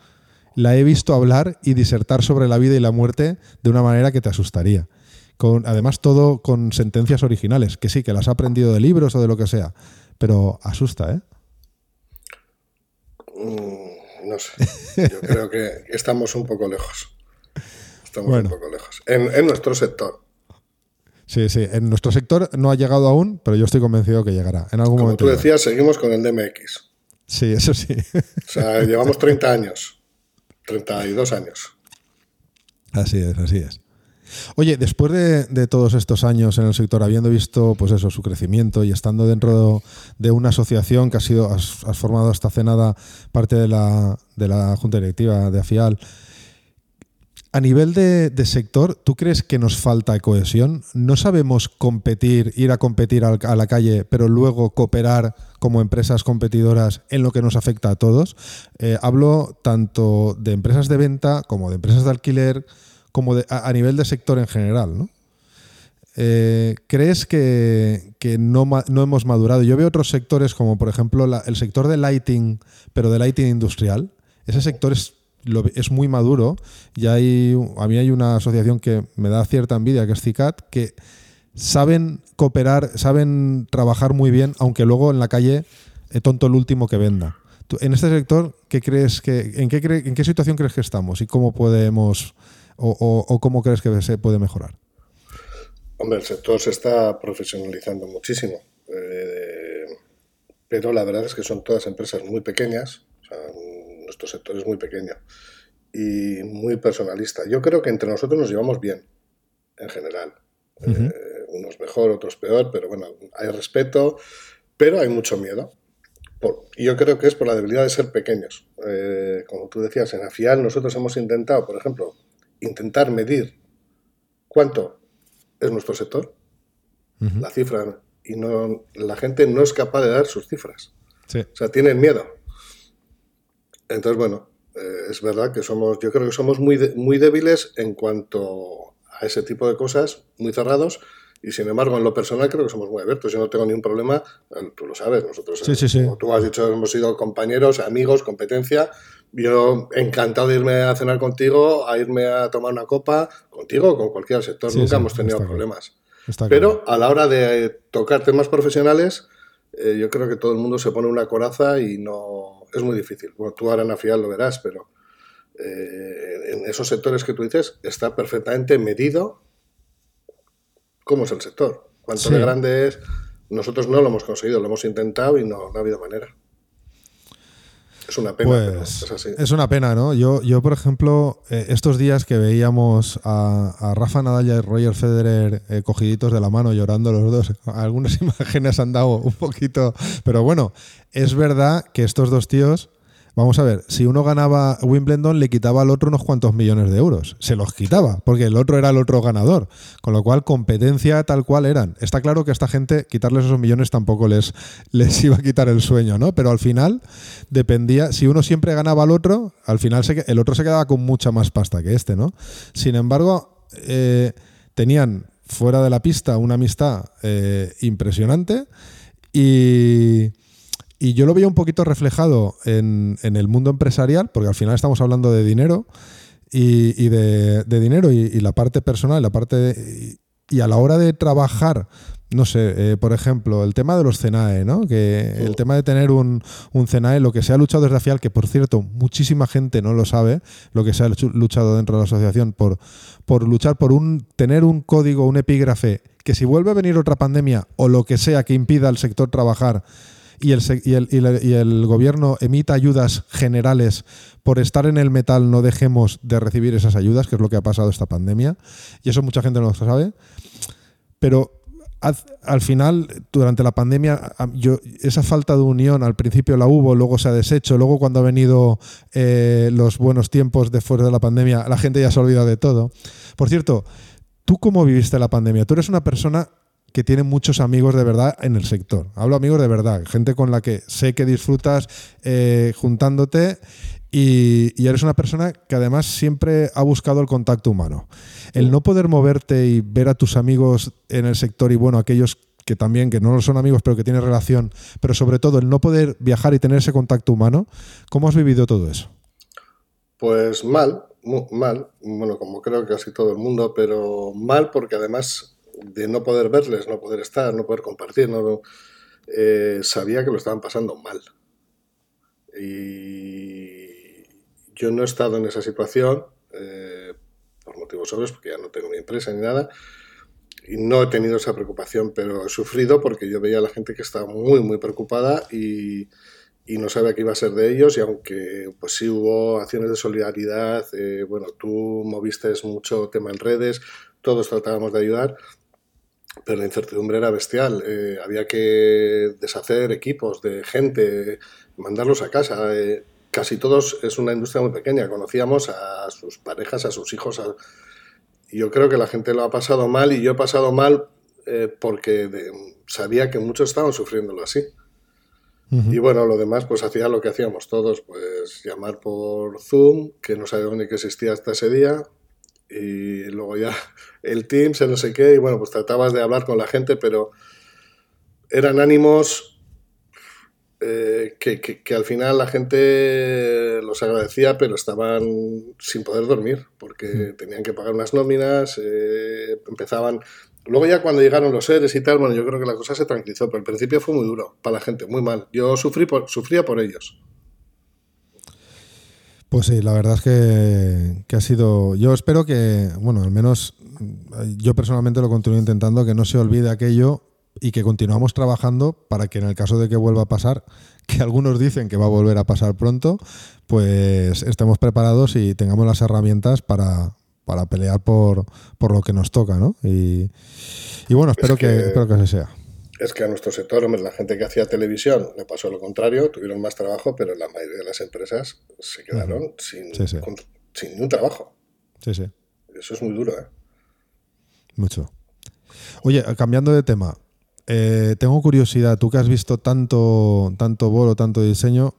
La he visto hablar y disertar sobre la vida y la muerte de una manera que te asustaría. Con, además, todo con sentencias originales, que sí, que las ha aprendido de libros o de lo que sea, pero asusta, ¿eh? Mm, no sé. Yo creo que estamos un poco lejos. Estamos un poco lejos. en nuestro sector. Sí, sí. En nuestro sector no ha llegado aún, pero yo estoy convencido que llegará. En algún Como momento. Tú decías, seguimos con el DMX. Sí, eso sí. O sea, <laughs> llevamos 30 años. 32 años. Así es, así es. Oye, después de, todos estos años en el sector, habiendo visto pues eso, su crecimiento y estando dentro de una asociación que ha sido, has, formado hasta hace nada parte de la, de la Junta Directiva de AFIAL, a nivel de, sector, ¿tú crees que nos falta cohesión? ¿No sabemos competir, ir a competir a la calle, pero luego cooperar como empresas competidoras en lo que nos afecta a todos? Eh, hablo tanto de empresas de venta como de empresas de alquiler, como a, nivel de sector en general, ¿no? Eh, ¿Crees que, no, hemos madurado? Yo veo otros sectores como por ejemplo el sector de lighting, pero de lighting industrial. Ese sector es es muy maduro y hay, a mí hay una asociación que me da cierta envidia, que es CICAT, que saben cooperar, saben trabajar muy bien, aunque luego en la calle es tonto el último que venda. en este sector, ¿qué crees que, en, qué ¿en qué situación crees que estamos y cómo podemos o, cómo crees que se puede mejorar? Hombre, el sector se está profesionalizando muchísimo, eh, pero la verdad es que son todas empresas muy pequeñas, nuestro sector es muy pequeño y muy personalista. Yo creo que entre nosotros nos llevamos bien, en general. Eh, unos mejor, otros peor, pero bueno, hay respeto, pero hay mucho miedo. yo creo que es por la debilidad de ser pequeños. Eh, como tú decías, en AFIAL nosotros hemos intentado, por ejemplo, intentar medir cuánto es nuestro sector, la cifra, y no, la gente no es capaz de dar sus cifras. O sea, tienen miedo. Entonces, bueno, Eh, es verdad que somos, yo creo que somos muy, muy débiles en cuanto a ese tipo de cosas, muy cerrados. Y sin embargo, en lo personal creo que somos muy abiertos. Yo no tengo ningún problema, eh, tú lo sabes, nosotros, como tú has dicho, hemos sido compañeros, amigos, competencia. Yo encantado de irme a cenar contigo, a irme a tomar una copa contigo o con cualquier sector. Nunca hemos tenido problemas. Pero a la hora de tocar temas profesionales, eh, yo creo que todo el mundo se pone una coraza y no es muy difícil. Bueno, tú ahora en FIAL lo verás, pero eh, en esos sectores que tú dices está perfectamente medido cómo es el sector, cuánto de grande es. Nosotros no lo hemos conseguido, lo hemos intentado y no, ha habido manera. Es una pena. Pues es, una pena, ¿no? Yo, yo por ejemplo, eh, estos días que veíamos a, Rafa Nadal y Roger Federer eh, cogiditos de la mano llorando los dos, <laughs> algunas <laughs> imágenes han dado un poquito. Pero bueno, es verdad que estos dos tíos Vamos a ver, si uno ganaba Wimbledon, le quitaba al otro unos cuantos millones de euros. Se los quitaba, porque el otro era el otro ganador. Con lo cual, competencia tal cual eran. Está claro que a esta gente quitarles esos millones tampoco les, les iba a quitar el sueño, ¿no? Pero al final dependía, si uno siempre ganaba al otro, al final el otro se quedaba con mucha más pasta que este, ¿no? Sin embargo, eh, tenían fuera de la pista una amistad eh, impresionante y y yo lo veía un poquito reflejado en, el mundo empresarial, porque al final estamos hablando de dinero y, de, dinero y, la parte personal, la parte y, a la hora de trabajar, no sé, eh, por ejemplo, el tema de los CENAE, ¿no? Que el tema de tener un, un CENAE, lo que se ha luchado desde AFIAL, que por cierto, muchísima gente no lo sabe, lo que se ha luchado dentro de la asociación por, por luchar por un tener un código, un epígrafe, que si vuelve a venir otra pandemia o lo que sea que impida al sector trabajar, y el, y el, gobierno emita ayudas generales por estar en el metal no dejemos de recibir esas ayudas, que es lo que ha pasado esta pandemia, y eso mucha gente no lo sabe, pero al, final, durante la pandemia, yo, esa falta de unión al principio la hubo, luego se ha deshecho, luego cuando ha venido eh, los buenos tiempos después de la pandemia, la gente ya se ha olvidado de todo. Por cierto, ¿tú cómo viviste la pandemia? Tú eres una persona que tiene muchos amigos de verdad en el sector. Hablo amigos de verdad, gente con la que sé que disfrutas eh, juntándote y, eres una persona que además siempre ha buscado el contacto humano. El no poder moverte y ver a tus amigos en el sector y bueno, aquellos que también, que no son amigos, pero que tienen relación, pero sobre todo el no poder viajar y tener ese contacto humano, ¿cómo has vivido todo eso? Pues mal, mal, bueno, como creo que casi todo el mundo, pero mal porque además de no poder verles, no poder estar, no poder compartir, no, eh, sabía que lo estaban pasando mal. Y yo no he estado en esa situación, eh, por motivos obvios, porque ya no tengo ni empresa ni nada, y no he tenido esa preocupación, pero he sufrido porque yo veía a la gente que estaba muy, muy preocupada y, y no sabía qué iba a ser de ellos y aunque pues sí hubo acciones de solidaridad, eh, bueno, tú moviste mucho tema en redes, todos tratábamos de ayudar, pero la incertidumbre era bestial. Eh, había que deshacer equipos de gente, mandarlos a casa. Eh, casi todos es una industria muy pequeña. Conocíamos a sus parejas, a sus hijos. Yo creo que la gente lo ha pasado mal y yo he pasado mal eh, porque sabía que muchos estaban sufriéndolo así. Y bueno, lo demás, pues hacía lo que hacíamos todos, pues llamar por Zoom, que no sabíamos ni que existía hasta ese día, y luego ya <laughs> el Teams, el no sé qué, y bueno, pues tratabas de hablar con la gente, pero eran ánimos eh, que, al final la gente los agradecía, pero estaban sin poder dormir, porque hmm. tenían que pagar unas nóminas, eh, empezaban... Luego ya cuando llegaron los seres y tal, bueno, yo creo que la cosa se tranquilizó, pero al principio fue muy duro para la gente, muy mal. Yo sufrí por, sufría por ellos. Pues sí, la verdad es que, ha sido. Yo espero que, bueno, al menos yo personalmente lo continúo intentando, que no se olvide aquello y que continuamos trabajando para que en el caso de que vuelva a pasar, <laughs> que algunos dicen que va a volver a pasar pronto, pues estemos preparados y tengamos las herramientas para, pelear por, por lo que nos toca, ¿no? Y, bueno, espero que, espero que así sea es que a nuestro sector, hombre, la gente que hacía televisión le pasó lo contrario, tuvieron más trabajo, pero la mayoría de las empresas se quedaron sin, sin ningún trabajo. Sí, sí. Eso es muy duro, ¿eh? Mucho. Oye, cambiando de tema, eh, tengo curiosidad, tú que has visto tanto, tanto bolo, tanto diseño,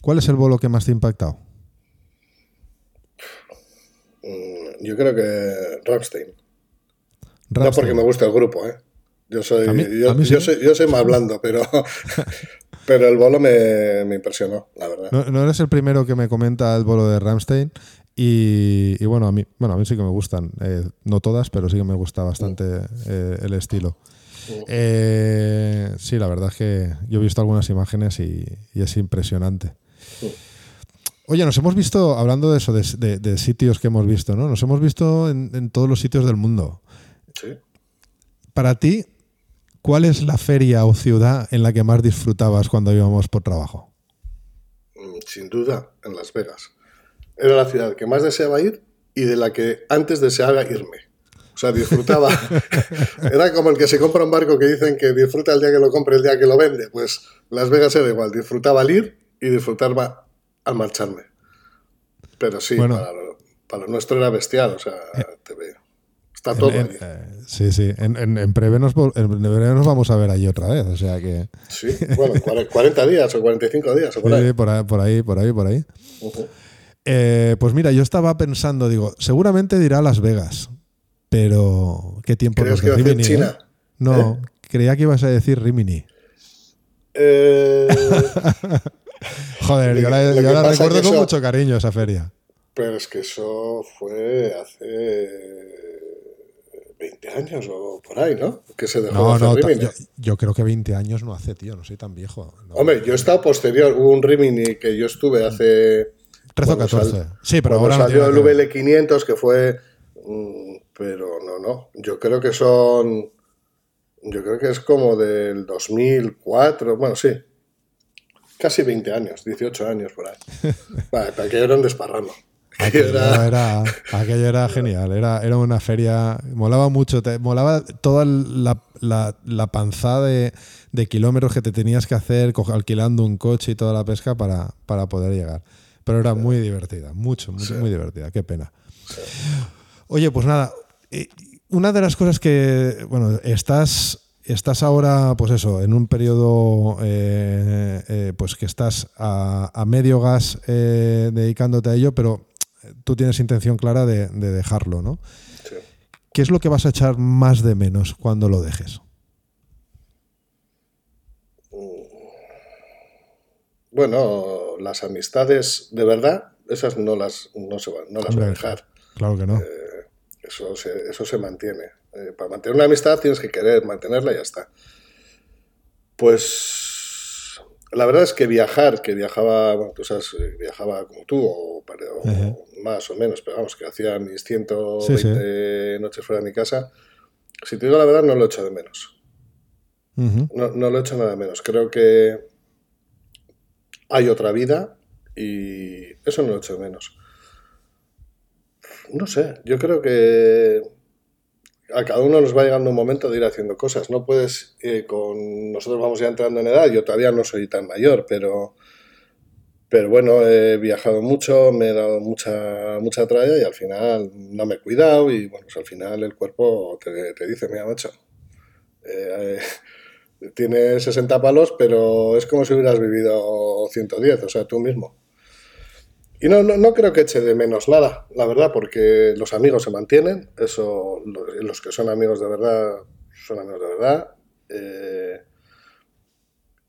¿cuál es el bolo que más te ha impactado? Yo creo que Rammstein. No porque me guste el grupo, ¿eh? Yo soy, yo, soy, yo soy más blando, pero, <laughs> pero el bolo me, impresionó, la verdad. No, eres el primero que me comenta el bolo de Ramstein. Y, bueno, a mí, bueno, a mí sí que me gustan. Eh, no todas, pero sí que me gusta bastante eh, el estilo. Eh, sí, la verdad es que yo he visto algunas imágenes y, es impresionante. Oye, nos hemos visto, hablando de eso, de, sitios que hemos visto, ¿no? Nos hemos visto en, en todos los sitios del mundo. Sí. Para ti, ¿Cuál es la feria o ciudad en la que más disfrutabas cuando íbamos por trabajo? Mm, sin duda, en Las Vegas. Era la ciudad que más deseaba ir y de la que antes deseaba irme. O sea, disfrutaba. <laughs> <laughs> era como el que se compra un barco que dicen que disfruta el día que lo compra, el día que lo vende. Pues Las Vegas era igual. Disfrutaba al ir y disfrutaba al marcharme. Pero sí, para, lo, para, nuestro era bestial. O sea, eh, te veo. Está todo en, eh, sí, sí. En, en, breve nos, vamos a ver ahí otra vez. O sea que. Sí, bueno, 40 días o 45 días o por ahí. Sí, por ahí, por ahí, por ahí. Por ahí. Eh, pues mira, yo estaba pensando, digo, seguramente dirá Las Vegas. Pero, ¿qué tiempo nos que Rimini? China? ¿eh? No, creía que ibas a decir Rimini. <laughs> Joder, yo la, yo la recuerdo con mucho cariño esa feria. Pero es que eso fue hace 20 años o por ahí, ¿no? Que se dejó no, no, yo, creo que 20 años no hace, tío, no soy tan viejo. Hombre, yo he estado posterior, hubo un Rimini que yo estuve hace... 13 o 14. sí, pero ahora salió el VL500 que fue... Mm, pero no, no, yo creo que son... Yo creo que es como del 2004, bueno, sí. Casi 20 años, 18 años por ahí. <laughs> vale, para que era un desparramo. Aquello era, aquello era genial, era, era una feria, molaba mucho, te, molaba toda la, la, panzada de, kilómetros que te tenías que hacer alquilando un coche y toda la pesca para, para poder llegar. Pero era muy divertida, mucho, muy, muy divertida, qué pena. Oye, pues nada, eh, una de las cosas que, bueno, estás estás ahora, pues eso, en un periodo eh, eh, pues que estás a, a medio gas dedicándote a ello, pero tú tienes intención clara de, dejarlo, ¿no? Sí. ¿Qué es lo que vas a echar más de menos cuando lo dejes? Bueno, las amistades de verdad, esas no las, no se van, no las voy a dejar. Claro que no. Eh, eso, se, eso se mantiene. Eh, para mantener una amistad tienes que querer mantenerla y ya está. Pues la verdad es que viajar, que viajaba, bueno, tú sabes, eh, viajaba como tú, o, más o menos, pero vamos, que hacía mis 120 noches fuera de mi casa, si te digo la verdad, no lo echo de menos. no, no, lo echo nada menos. Creo que hay otra vida y eso no lo echo de menos. No sé, yo creo que a cada uno nos va llegando un momento de ir haciendo cosas. No puedes, eh, con nosotros vamos ya entrando en edad, yo todavía no soy tan mayor, pero, pero bueno, he viajado mucho, me he dado mucha, mucha tralla y al final no me he cuidado y bueno, pues al final el cuerpo te, te dice, mira, macho, eh, eh, tienes 60 palos, pero es como si hubieras vivido 110, o sea, tú mismo. Y no, no, no, creo que eche de menos nada, la verdad, porque los amigos se mantienen, eso, los que son amigos de verdad, son amigos de verdad. Eh,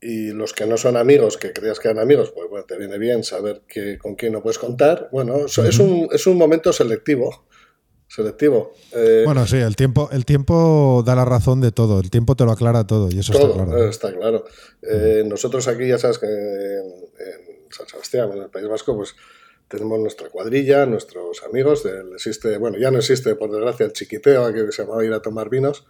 y los que no son amigos, que creas que eran amigos, pues bueno, te viene bien saber que, con quién no puedes contar. Bueno, es, un, es un momento selectivo. Selectivo. Eh, bueno, sí, el tiempo, el tiempo da la razón de todo, el tiempo te lo aclara todo y eso está claro. Está claro. Eh, nosotros aquí, ya sabes que en, en San Sebastián, en el País Vasco, pues tenemos nuestra cuadrilla, nuestros amigos, existe, bueno, ya no existe por desgracia el chiquiteo, que se llamaba ir a tomar vinos,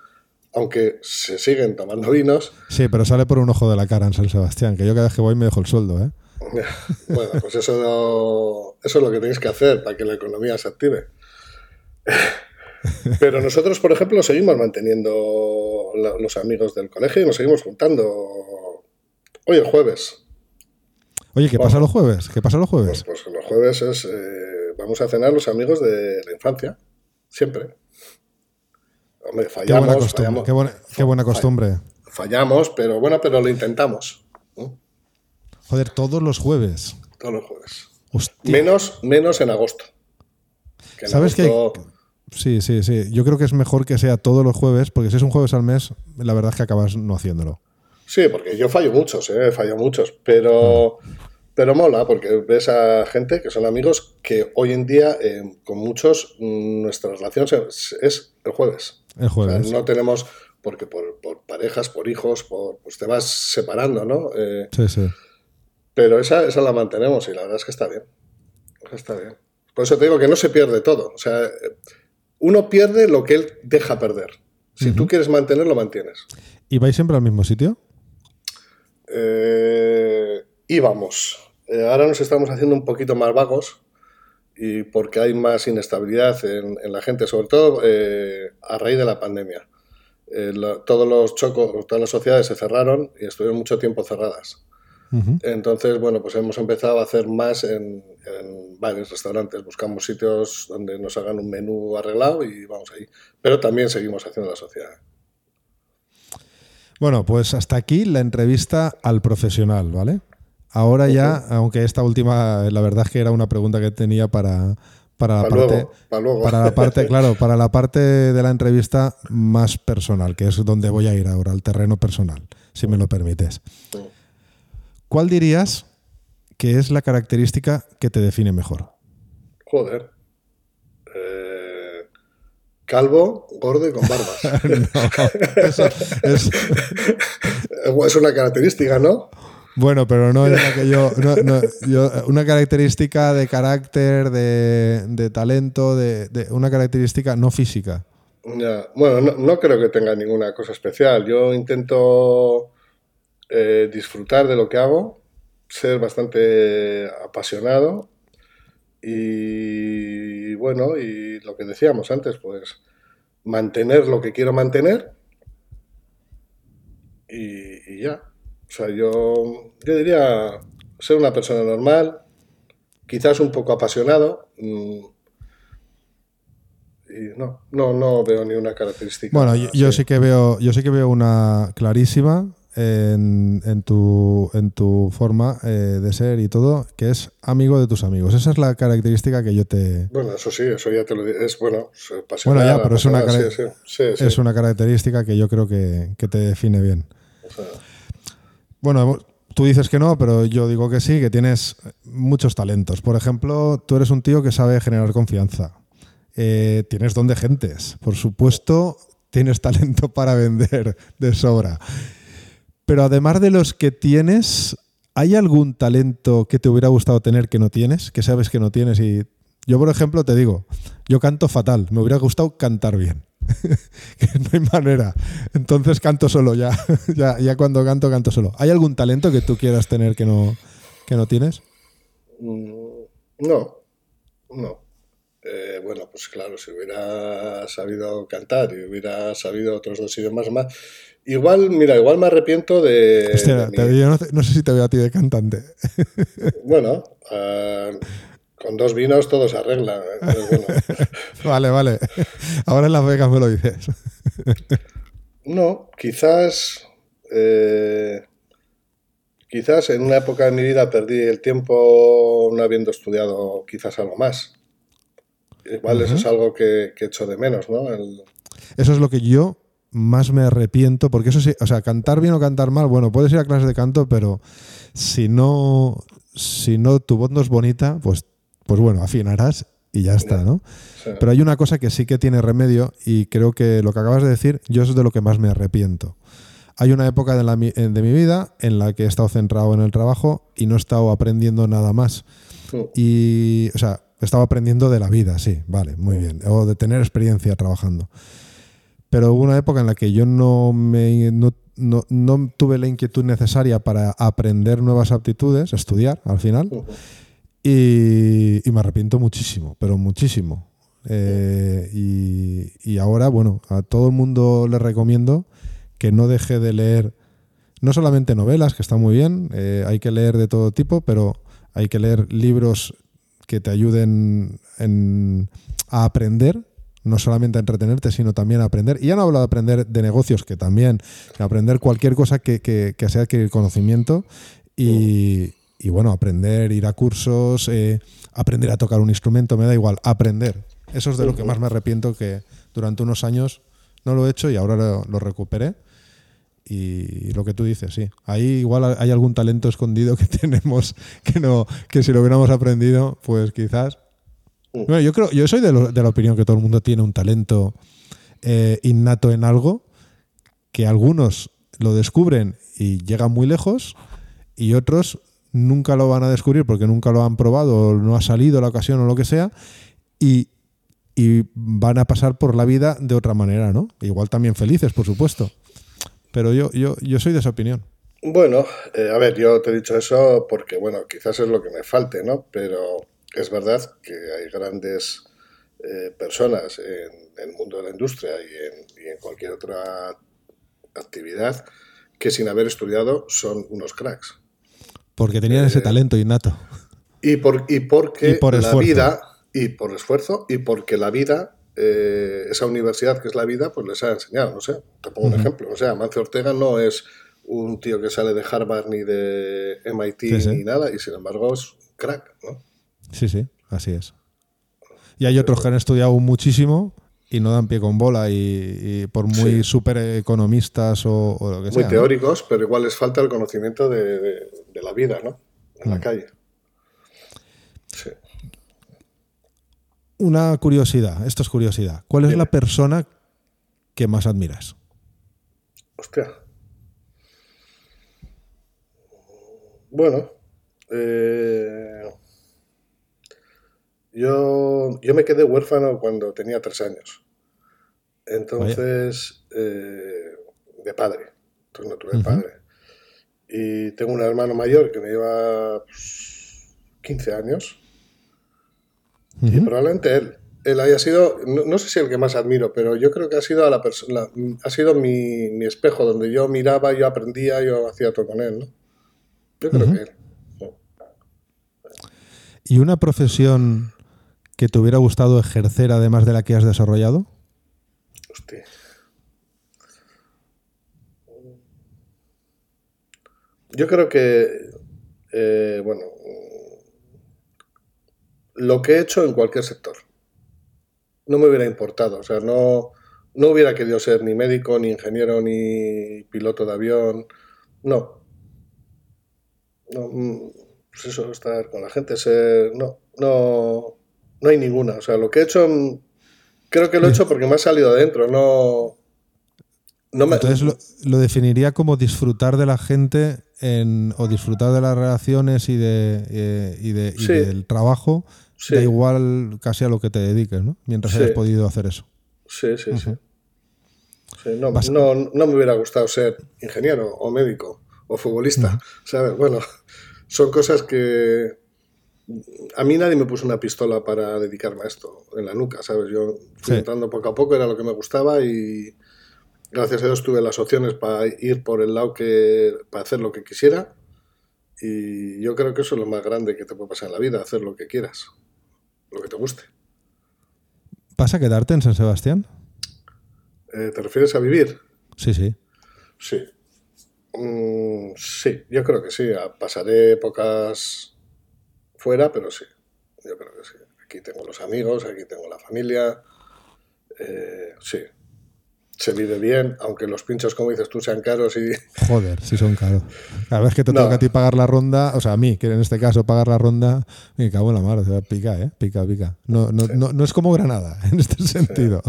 aunque se siguen tomando vinos. Sí, pero sale por un ojo de la cara en San Sebastián, que yo cada vez que voy me dejo el sueldo, ¿eh? <laughs> Bueno, pues eso, eso es lo que tenéis que hacer para que la economía se active. <laughs> Pero nosotros, por ejemplo, seguimos manteniendo los amigos del colegio y nos seguimos juntando. Hoy el jueves, Oye, ¿qué pasa los jueves? ¿Qué pasa los jueves? Pues, pues los jueves es, eh, vamos a cenar los amigos de la infancia, siempre. Hombre, fallamos. Qué buena costumbre. qué, buena, costumbre. Fallamos, pero bueno, pero lo intentamos. Joder, todos los jueves. Todos los jueves. Menos, menos en agosto. Que en ¿Sabes que agosto- Sí, sí, sí. Yo creo que es mejor que sea todos los jueves, porque si es un jueves al mes, la verdad es que acabas no haciéndolo. Sí, porque yo fallo muchos, ¿eh? fallo muchos, pero, pero mola porque ves a gente que son amigos que hoy en día eh, con muchos mm, nuestra relación es, es el jueves. El O sea, jueves. no tenemos, porque por, por parejas, por hijos, por, pues te vas separando, ¿no? Eh, Sí, sí. pero esa, esa la mantenemos y la verdad es que está bien. Está bien. Por eso te digo que no se pierde todo. O sea, uno pierde lo que él deja perder. Si tú quieres mantener, lo mantienes. ¿Y vais siempre al mismo sitio? Eh, íbamos. Eh, ahora nos estamos haciendo un poquito más vagos y porque hay más inestabilidad en, en la gente, sobre todo eh, a raíz de la pandemia. Eh, la- todos los chocos, todas las sociedades se cerraron y estuvieron mucho tiempo cerradas. Entonces, bueno, pues hemos empezado a hacer más en, en bares, restaurantes. Buscamos sitios donde nos hagan un menú arreglado y vamos ahí. Pero también seguimos haciendo la sociedad. Bueno, pues hasta aquí la entrevista al profesional, ¿vale? Ahora ya, aunque esta última, la verdad es que era una pregunta que tenía para, para la parte. luego, para luego. Para la parte, <laughs> claro, para la parte de la entrevista más personal, que es donde voy a ir ahora, al terreno personal, si me lo permites. ¿Cuál dirías que es la característica que te define mejor? Joder. Eh, calvo, gordo y con barbas. <laughs> Eso <laughs> es una característica, ¿no? Bueno, pero no es la que yo, yo- Una característica de carácter, de, de talento, de, una característica no física. Bueno, no, creo que tenga ninguna cosa especial. Yo intento eh, disfrutar de lo que hago, ser bastante apasionado y bueno, y lo que decíamos antes, pues mantener lo que quiero mantener y ya. O sea, yo, yo diría ser una persona normal, quizás un poco apasionado. mm, y no, no, no veo ni una característica. Bueno, yo, sí que veo, yo sí que veo una clarísima en, en tu, en tu forma eh, de ser y todo, que es amigo de tus amigos. Esa es la característica que yo te. Bueno, eso sí, eso ya te lo digo. Es bueno, es Bueno, ya, pero es una sí, sí, sí. Es una característica que yo creo que, que te define bien. O sea, Bueno, tú dices que no, pero yo digo que sí, que tienes muchos talentos. Por ejemplo, tú eres un tío que sabe generar confianza. Eh, tienes don de gentes. Por supuesto, tienes talento <laughs> para vender de sobra. Pero además de los que tienes, ¿hay algún talento que te hubiera gustado tener que no tienes? Que sabes que no tienes y... Yo, por ejemplo, te digo, yo canto fatal, me hubiera gustado cantar bien. <laughs> que no hay manera. Entonces canto solo ya. <laughs> ya. Ya cuando canto, canto solo. ¿Hay algún talento que tú quieras tener que no, que no tienes? mm, no, no. Eh, bueno, pues claro, si hubiera sabido cantar y hubiera sabido otros dos idiomas más, igual, mira, igual me arrepiento de, Hostia, de te- mi- yo no, no sé si te veo a ti de cantante. <laughs> bueno, ah, con dos vinos todo se arregla. entonces, bueno. <laughs> vale, vale. Ahora en Las Vegas me lo dices. <laughs> No, quizás. eh, quizás en una época de mi vida perdí el tiempo no habiendo estudiado quizás algo más. Igual eso es algo que, que echo de menos, ¿no? El- Eso es lo que yo más me arrepiento, porque eso sí, o sea, cantar bien o cantar mal, bueno, puedes ir a clases de canto, pero si no, si no tu voz no es bonita, pues, pues bueno, afinarás y ya está, ¿no? sí. Pero hay una cosa que sí que tiene remedio y creo que lo que acabas de decir, yo es de lo que más me arrepiento. Hay una época de, la mi- de mi vida en la que he estado centrado en el trabajo y no he estado aprendiendo nada más. Y, o sea, he estado aprendiendo de la vida, sí, vale, muy bien. O de tener experiencia trabajando. Pero hubo una época en la que yo no, me, no, no- no tuve la inquietud necesaria para aprender nuevas aptitudes, estudiar al final. Y, me arrepiento muchísimo, pero muchísimo. Eh, y, ahora, bueno, a todo el mundo le recomiendo que no deje de leer, no solamente novelas, que está muy bien, eh, hay que leer de todo tipo, pero hay que leer libros que te ayuden en- a aprender, no solamente a entretenerte, sino también a aprender. Y ya no hablo de aprender de negocios, que también, aprender cualquier cosa que, que, que sea adquirir conocimiento y, y, bueno, aprender, ir a cursos, eh, aprender a tocar un instrumento, me da igual, aprender. Eso es de lo que más me arrepiento que durante unos años no lo he hecho y ahora lo, lo recuperé. Y lo que tú dices, sí. Ahí igual hay algún talento escondido que <laughs> tenemos que no, que si lo hubiéramos aprendido, pues quizás. Bueno, yo creo, yo soy de, lo- de la opinión que todo el mundo tiene un talento eh, innato en algo, que algunos lo descubren y llegan muy lejos, y otros nunca lo van a descubrir porque nunca lo han probado, o no ha salido la ocasión o lo que sea, y, y van a pasar por la vida de otra manera, ¿no? Igual también felices, por supuesto. Pero yo, yo, yo soy de esa opinión. Bueno, eh, a ver, yo te he dicho eso porque, bueno, quizás es lo que me falte, ¿no? Pero es verdad que hay grandes eh, personas en el mundo de la industria y en, y en cualquier otra actividad que sin haber estudiado son unos cracks. Porque tenían ese talento innato. Y, por, y porque Y por la esfuerzo. vida, y por esfuerzo, y porque la vida, eh, esa universidad que es la vida, pues les ha enseñado, no sé, te pongo un ejemplo, o sea, Mancio Ortega no es un tío que sale de Harvard ni de MIT Sí, sí. ni nada, y sin embargo es un crack, ¿no? Sí, sí, así es. Y hay otros que han estudiado muchísimo y no dan pie con bola y, y por muy Sí. súper economistas o, o lo que Muy sea. ¿no? teóricos, pero igual les falta el conocimiento de, de- de la vida, ¿no? En la Mm. calle. Sí. Una curiosidad, esto es curiosidad. ¿Cuál es la persona que más admiras? Hostia. Bueno, eh, yo, yo me quedé huérfano cuando tenía tres años. Entonces, eh, de padre. Entonces no tuve padre. Y tengo un hermano mayor que me lleva pues, 15 años. Y probablemente él. Él haya sido, no, no sé si el que más admiro, pero yo creo que ha sido a la persona, ha sido mi, mi espejo, donde yo miraba, yo aprendía, yo hacía todo con él, ¿no? Yo creo que él. ¿Y una profesión que te hubiera gustado ejercer además de la que has desarrollado? Hostia. Yo creo que, eh, bueno, lo que he hecho en cualquier sector no me hubiera importado. O sea, no, no hubiera querido ser ni médico, ni ingeniero, ni piloto de avión. No. No, mm, pues eso, estar con la gente, ser. No, no, no hay ninguna. O sea, lo que he hecho, mm, creo que lo he hecho porque me ha salido de dentro. No. No me, Entonces lo, lo definiría como disfrutar de la gente en- o disfrutar de las relaciones y, de, eh, y, de- y Sí. del trabajo, Sí. da igual casi a lo que te dediques, ¿no? Mientras Sí. hayas podido hacer eso. Sí, sí, sí. No, no me hubiera gustado ser ingeniero o médico o futbolista, ¿sabes? Bueno, son cosas que a mí nadie me puso una pistola para dedicarme a esto en la nuca, ¿sabes? Yo fui Sí. entrando poco a poco, era lo que me gustaba y gracias a Dios tuve las opciones para ir por el lado que, para hacer lo que quisiera y yo creo que eso es lo más grande que te puede pasar en la vida, hacer lo que quieras, lo que te guste. ¿Vas a quedarte en San Sebastián? Eh, ¿Te refieres a vivir? Sí, sí. Sí. Mm, sí, yo creo que sí. Pasaré épocas fuera, pero sí. Yo creo que sí. Aquí tengo los amigos, aquí tengo la familia. Eh, sí. Se vive bien, aunque los pinchos, como dices tú, sean caros y... <laughs> Joder, si son caros. Cada vez que te No. toca a ti pagar la ronda, o sea, a mí, que en este caso pagar la ronda, me cago en la sea, pica, ¿eh? Pica, pica. No, no, Sí. no, no es como Granada, <laughs> en este sentido.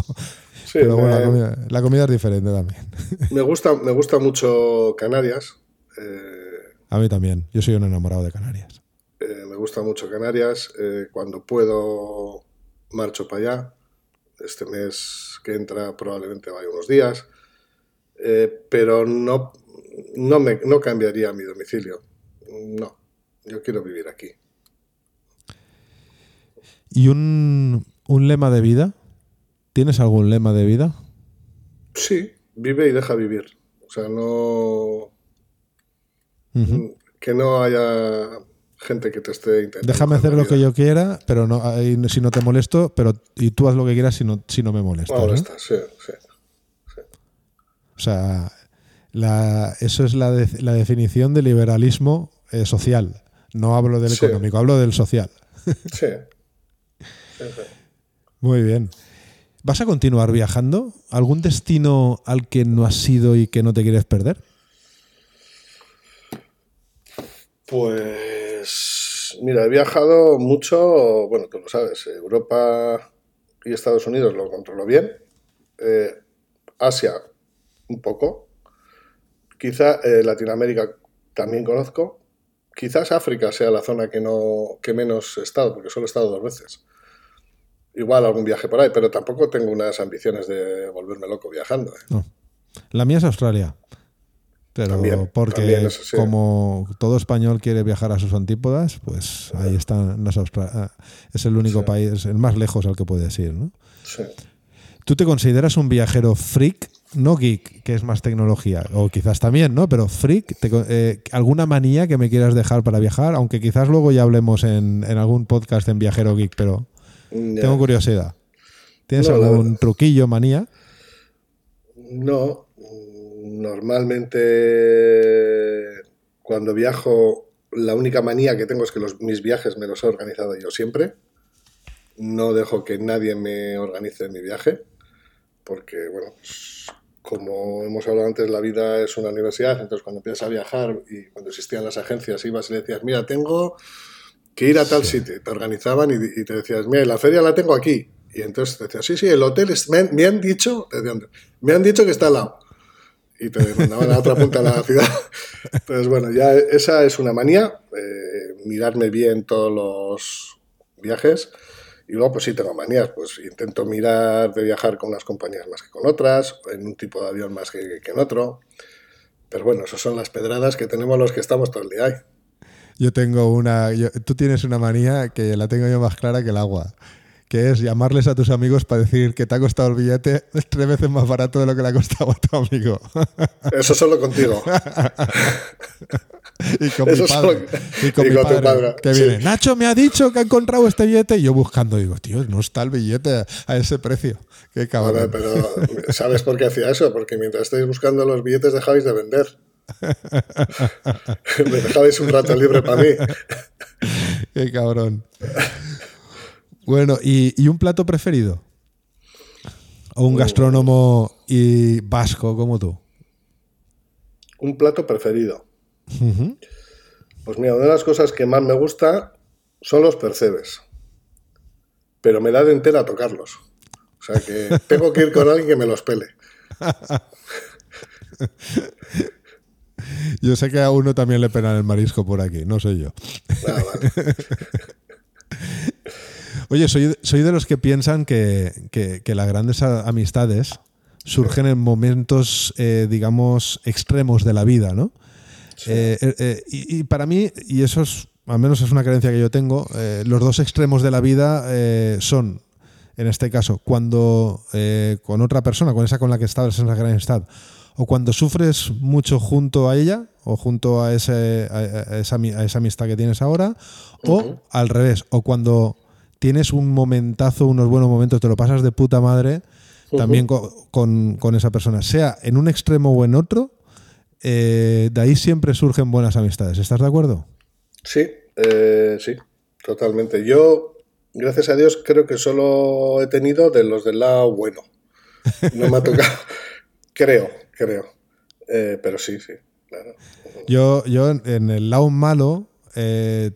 Sí, Pero bueno, la comida, la comida es diferente también. me gusta, me gusta mucho Canarias. Eh, A mí también. Yo soy un enamorado de Canarias. Me gusta mucho Canarias. Eh, cuando puedo, marcho para allá. Este mes que entra probablemente vaya unos días. Eh, pero no, no, me, no cambiaría mi domicilio. No, yo quiero vivir aquí. ¿Y un, un lema de vida? ¿Tienes algún lema de vida? Sí, vive y deja vivir. O sea, no. Que no haya gente que te esté intentando. Déjame hacer lo que yo quiera, pero no, ahí si no te molesto, pero y tú haz lo que quieras si no, si no me molestas. Ahora ¿no? está, sí, sí. O sea, la- eso es la, de- la definición de liberalismo eh, social. No hablo del Sí. económico, hablo del social. <laughs> Sí. Muy bien. ¿Vas a continuar viajando? ¿Algún destino al que no has ido y que no te quieres perder? Pues mira, he viajado mucho, bueno, tú lo sabes, Europa y Estados Unidos lo controlo bien, eh, Asia un poco, quizá eh, Latinoamérica también conozco, quizás África sea la zona que, no, que menos he estado, porque solo he estado dos veces. Igual algún viaje por ahí, pero tampoco tengo unas ambiciones de volverme loco viajando. ¿eh? La mía es Australia. Pero porque como todo español quiere viajar a sus antípodas, pues ahí están las. Ah, es el único país, el más lejos al que puedes ir, ¿no? ¿Tú te consideras un viajero freak? No geek, que es más tecnología, o quizás también, ¿no? Pero freak, eh, ¿alguna manía que me quieras dejar para viajar? Aunque quizás luego ya hablemos en, algún podcast en viajero geek, pero tengo curiosidad. ¿Tienes algún truquillo, manía? No, normalmente cuando viajo, la única manía que tengo es que los, mis viajes me los he organizado yo siempre. No dejo que nadie me organice mi viaje, porque, bueno, pues, como hemos hablado antes, la vida es una universidad, entonces cuando empiezas a viajar y cuando existían las agencias, ibas y le decías, mira, tengo que ir a tal sitio, te organizaban y, te decías, mira, la feria la tengo aquí. Y entonces te decías, sí, sí, el hotel, es, me, me, han dicho, me han dicho que está al lado y te mandaban a otra punta de la <laughs> ciudad. Entonces, bueno, ya esa es una manía, eh, mirarme bien todos los viajes. Y luego, pues sí, tengo manías, pues intento mirar de viajar con unas compañías más que con otras, en un tipo de avión más que, en otro. Pero bueno, esas son las pedradas que tenemos los que estamos todo el día ahí. Yo tengo una. tú tienes una manía que la tengo yo más clara que el agua que es llamarles a tus amigos para decir que te ha costado el billete <laughs> tres veces más barato de lo que le ha costado a tu amigo. <laughs> Eso solo contigo. <laughs> y con mi padre. Y con, mi padre, Que viene, Nacho me ha dicho que ha encontrado este billete. Y yo buscando, digo, tío, no está el billete a ese precio. Qué cabrón. pero ¿sabes por qué hacía eso? Porque mientras estáis buscando los billetes dejabais de vender. me dejabais un rato libre para mí. Qué cabrón. Bueno, ¿y, un plato preferido? ¿O un gastrónomo y vasco como tú? Un plato preferido. Pues mira, una de las cosas que más me gusta son los percebes. Pero me da de entera tocarlos. O sea que <laughs> tengo que ir con alguien que me los pele. Yo sé que a uno también le penan el marisco por aquí, no soy yo. Ah, <laughs> Oye, soy, soy de los que piensan que, las grandes amistades surgen en momentos, eh, digamos, extremos de la vida, ¿no? Eh, eh, y, para mí, y eso es, al menos es una creencia que yo tengo, los dos extremos de la vida son, en este caso, cuando con otra persona, con esa con la que estabas en la gran amistad, o cuando sufres mucho junto a ella, o junto a, ese, esa, amistad que tienes ahora, o al revés, o cuando tienes un momentazo, unos buenos momentos, te lo pasas de puta madre también con, esa persona, sea en un extremo o en otro, eh, de ahí siempre surgen buenas amistades. ¿Estás de acuerdo? Sí, eh, sí, totalmente. Yo, gracias a Dios, creo que solo he tenido de los del lado bueno. No me ha tocado, <laughs> creo, creo. Eh, pero sí, sí, claro. Yo, yo en el lado malo eh,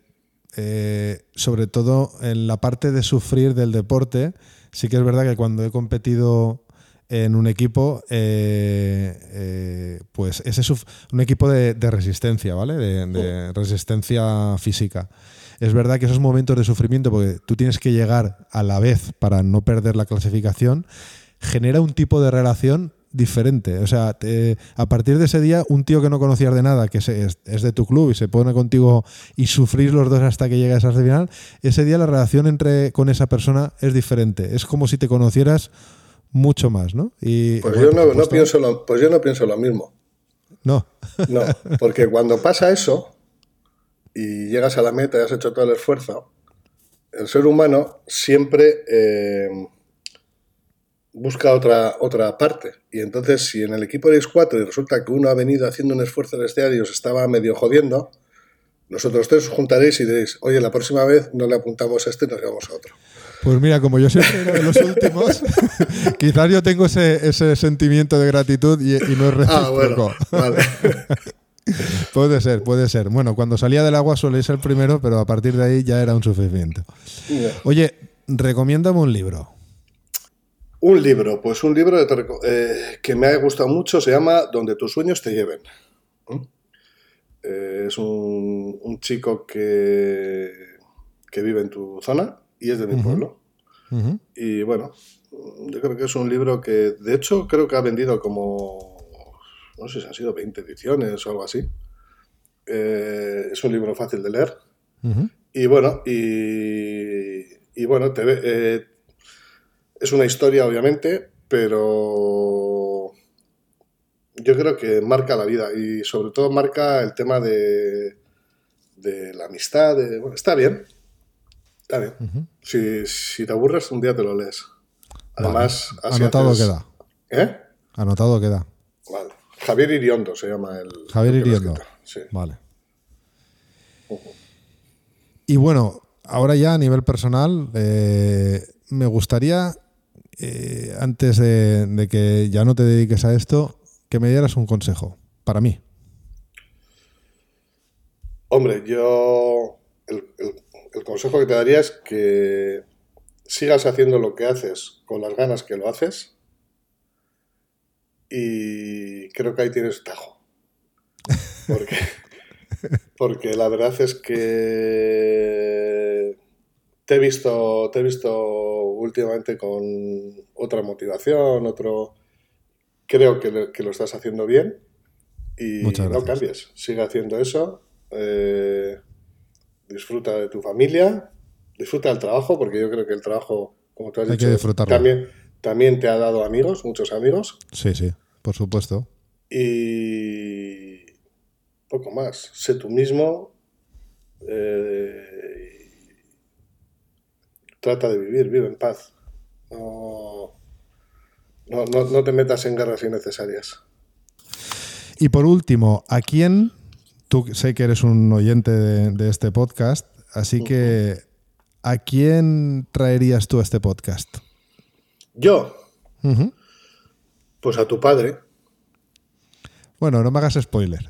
sobre todo en la parte de sufrir del deporte, sí que es verdad que cuando he competido en un equipo, eh, eh, pues ese es un equipo de, resistencia, ¿vale? De, resistencia física. Es verdad que esos momentos de sufrimiento, porque tú tienes que llegar a la vez para no perder la clasificación, genera un tipo de relación diferente. O sea, a partir de ese día, un tío que no conocías de nada, que es, es, de tu club y se pone contigo y sufrir los dos hasta que llegas al final, ese día la relación entre con esa persona es diferente. Es como si te conocieras mucho más, ¿no? Y, pues, yo no, pienso lo, pues yo no pienso lo mismo. No. No, porque cuando pasa eso y llegas a la meta y has hecho todo el esfuerzo, el ser humano siempre... Eh, busca otra, otra parte. Y entonces, si en el equipo eres cuatro y resulta que uno ha venido haciendo un esfuerzo en este día y os estaba medio jodiendo, nosotros tres os juntaréis y diréis, oye, la próxima vez no le apuntamos a este y nos llevamos a otro. Pues mira, como yo siempre era de los últimos, <laughs> quizás yo tengo ese, ese sentimiento de gratitud y, y no es Ah, recíproco. bueno, vale. <laughs> Puede ser, puede ser. Bueno, cuando salía del agua solía ser el primero, pero a partir de ahí ya era un sufrimiento. Ya. Oye, recomiéndame un libro. Un libro, pues un libro de eh, que me ha gustado mucho, se llama Donde tus sueños te lleven. ¿Mm? Eh, es un, un chico que, que vive en tu zona y es de mi pueblo. Y bueno, yo creo que es un libro que, de hecho, creo que ha vendido como, no sé si han sido 20 ediciones o algo así. Eh, es un libro fácil de leer. Y bueno, y, y bueno, te ve- eh, es una historia, obviamente, pero yo creo que marca la vida y sobre todo marca el tema de, de la amistad. de- bueno, está bien, está bien. Si, si te aburres, un día te lo lees. Además, Vale. así Anotado haces- queda. ¿Eh? Anotado queda. Vale. Javier Iriondo se llama el. Javier el Iriondo. Sí. Vale. Y bueno, ahora ya a nivel personal, eh, me gustaría, eh, antes de, de que ya no te dediques a esto, que me dieras un consejo para mí. Hombre, yo el, el- el consejo que te daría es que sigas haciendo lo que haces con las ganas que lo haces y creo que ahí tienes tajo. Porque, <laughs> porque la verdad es que te he visto, te he visto últimamente con otra motivación, otro... Creo que lo, que lo estás haciendo bien y no cambies. Sigue haciendo eso. eh, disfruta de tu familia, disfruta del trabajo, porque yo creo que el trabajo, como tú has Hay dicho, también, también te ha dado amigos, muchos amigos, Sí, sí, por supuesto. y poco más. Sé tú mismo. eh, trata de vivir, vive en paz. No, no, no, no te metas en guerras innecesarias. Y por último, ¿a quién? Tú sé que eres un oyente de, de este podcast, así que ¿a quién traerías tú a este podcast? Yo, pues a tu padre. Bueno, no me hagas spoiler.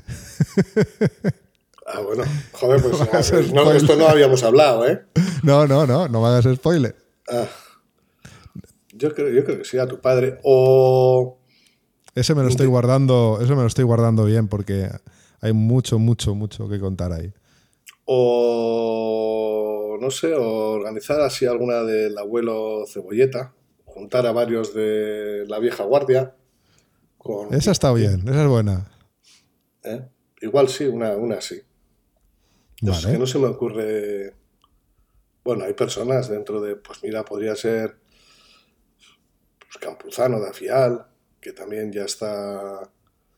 <laughs> Ah, bueno, joder, pues <laughs> ver, no, esto no habíamos hablado, ¿eh? No, no, no, no me hagas spoiler. Ah, yo, creo, yo creo que sí, a tu padre. O. Ese me lo estoy guardando, eso me lo estoy guardando bien porque hay mucho, mucho, mucho que contar ahí. O. No sé, o organizar así alguna del abuelo Cebolleta. Juntar a varios de la vieja guardia. Con, Esa está bien, esa es buena. ¿eh? Igual sí, una, una sí. Es Vale. que no se me ocurre. Bueno, hay personas dentro de. Pues mira, podría ser. Pues Campuzano de Afial, que también ya está.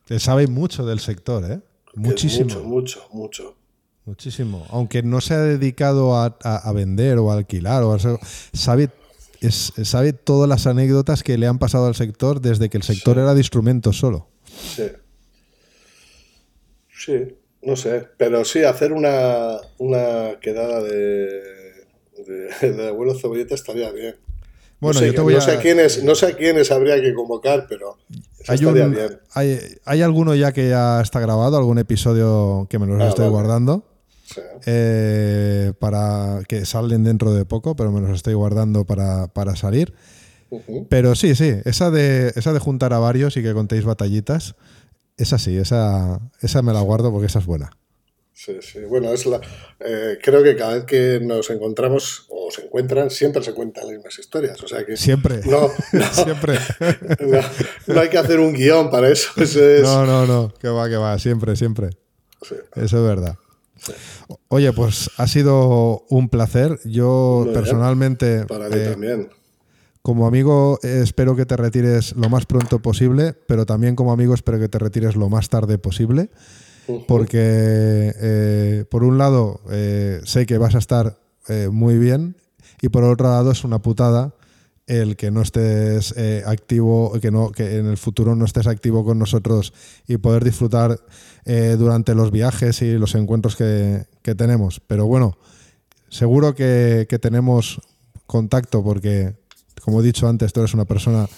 Te sabe mucho del sector, ¿eh? Muchísimo. Mucho, mucho, mucho. Muchísimo. Aunque no se ha dedicado a, a- a vender o a alquilar o a hacer- sabe, es- sabe todas las anécdotas que le han pasado al sector desde que el sector era de instrumentos solo. Sí. Sí, no sé. Pero sí, hacer una, una quedada de, de, de abuelo cebolleta estaría bien. Bueno, no sé, yo te voy no a. sé a quiénes, no sé quiénes habría que convocar, pero hay, un- bien. hay, hay alguno ya que ya está grabado, algún episodio que me los Ah, estoy vale. guardando. Sí. eh, para que salen dentro de poco, pero me los estoy guardando para, para salir. Pero sí, sí, esa de, esa de juntar a varios y que contéis batallitas, esa sí, esa, esa me la guardo porque esa es buena. Sí, sí. Bueno, es la, eh, creo que cada vez que nos encontramos o se encuentran, siempre se cuentan las mismas historias. O sea que Siempre. no, no, <laughs> Siempre. <laughs> no, no hay que hacer un guion para eso. Eso es, No, no, no, que va, que va, siempre, siempre. sí. Eso es verdad. Oye, pues ha sido un placer. Yo Muy bien. personalmente, Para mí eh, también. Como amigo, eh, espero que te retires lo más pronto posible, pero también como amigo espero que te retires lo más tarde posible, porque eh, por un lado eh, sé que vas a estar eh, muy bien y por otro lado es una putada el que no estés eh, activo, que, no, que en el futuro no estés activo con nosotros y poder disfrutar eh, durante los viajes y los encuentros que, tenemos. Pero bueno, seguro que, tenemos contacto porque, como he dicho antes, tú eres una persona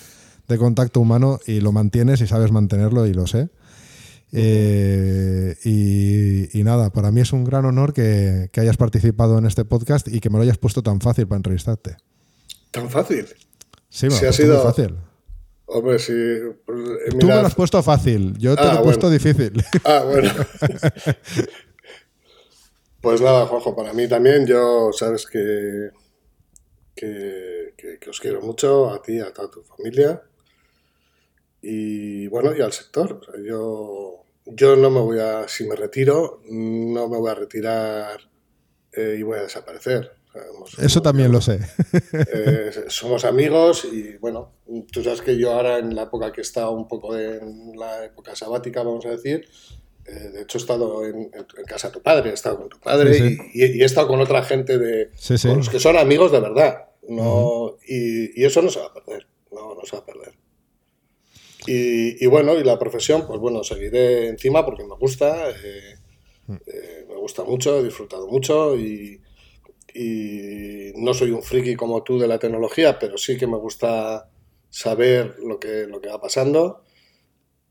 de contacto humano y lo mantienes y sabes mantenerlo y lo sé. Eh, y, nada, para mí es un gran honor que, hayas participado en este podcast y que me lo hayas puesto tan fácil para entrevistarte. ¿Tan fácil? Sí, me ha sido fácil. Hombre, sí. Pues, eh, Tú me lo has puesto fácil, yo te lo he ah, puesto difícil. <laughs> Ah, bueno. <laughs> pues nada, Juanjo, para mí también, yo sabes que, que, que, os quiero mucho, a ti, a toda tu familia. Y bueno, y al sector. yo, yo no me voy a, si me retiro, no me voy a retirar eh, y voy a desaparecer. Eso también lo sé. Eh, somos amigos y bueno, tú sabes que yo ahora en la época que he estado un poco en la época sabática, vamos a decir, eh, de hecho he estado en, casa de tu padre, he estado con tu padre Y, he estado con otra gente de con los que son amigos de verdad. No, y, eso no se va a perder, no, no se va a perder. Y, bueno, y la profesión, pues bueno, seguiré encima porque me gusta, eh, mm. me gusta mucho, he disfrutado mucho y, y no soy un friki como tú de la tecnología, pero sí que me gusta saber lo que, lo que va pasando.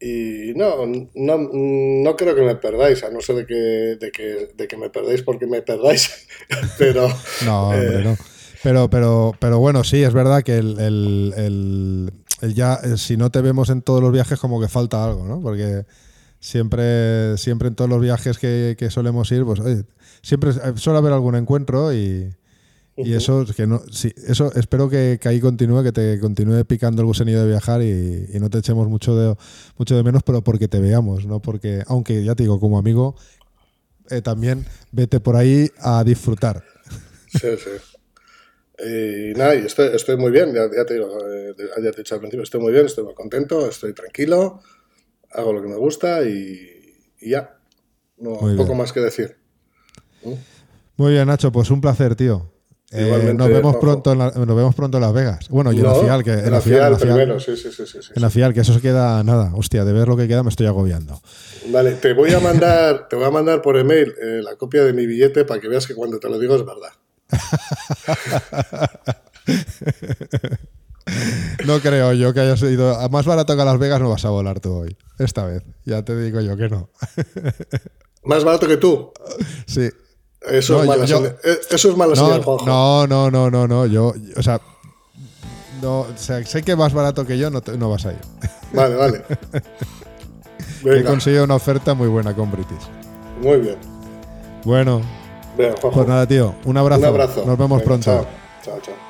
Y no, no, no creo que me perdáis, a no ser de que, de que, de que me perdáis porque me perdáis, <laughs> pero... <laughs> No, hombre, eh, no. Pero, pero, pero bueno, sí, es verdad que el, el, el, ya, si no te vemos en todos los viajes, como que falta algo, ¿no? Porque siempre, siempre en todos los viajes que, que solemos ir, pues oye, siempre eh, suele haber algún encuentro y, eso que no sí, eso espero que, ahí continúe que te continúe picando el gusanillo de viajar y, no te echemos mucho de mucho de menos pero porque te veamos no porque aunque ya te digo como amigo eh, también vete por ahí a disfrutar. Sí sí. Y nada y estoy, estoy muy bien ya, te digo eh, ya te he dicho al principio estoy muy bien estoy muy contento estoy tranquilo hago lo que me gusta y, ya. No poco más que decir. Muy bien, Nacho, pues un placer, tío. Eh, nos vemos pronto en nos vemos pronto en Las Vegas. Bueno, y en la FIAL, que en la FIAL, primero, sí, sí, sí, sí, En la FIAL, que eso se queda nada. Hostia, de ver lo que queda me estoy agobiando. Vale, te voy a mandar, te voy a mandar por email eh, la copia de mi billete para que veas que cuando te lo digo es verdad. <laughs> no creo yo que hayas ido. A más barato que a Las Vegas no vas a volar tú hoy. Esta vez. Ya te digo yo que no. ¿Más barato que tú? Sí. Eso, es mala eh, eso es mala no, No, no, no, no, no. Yo, o sea, no, sé que más barato que yo no, no vas a ir. <laughs> Vale, vale. <laughs> He conseguido una oferta muy buena con British. Muy bien. Bueno. pues nada, tío. Un abrazo. Un abrazo. Nos vemos pronto. chao, chao.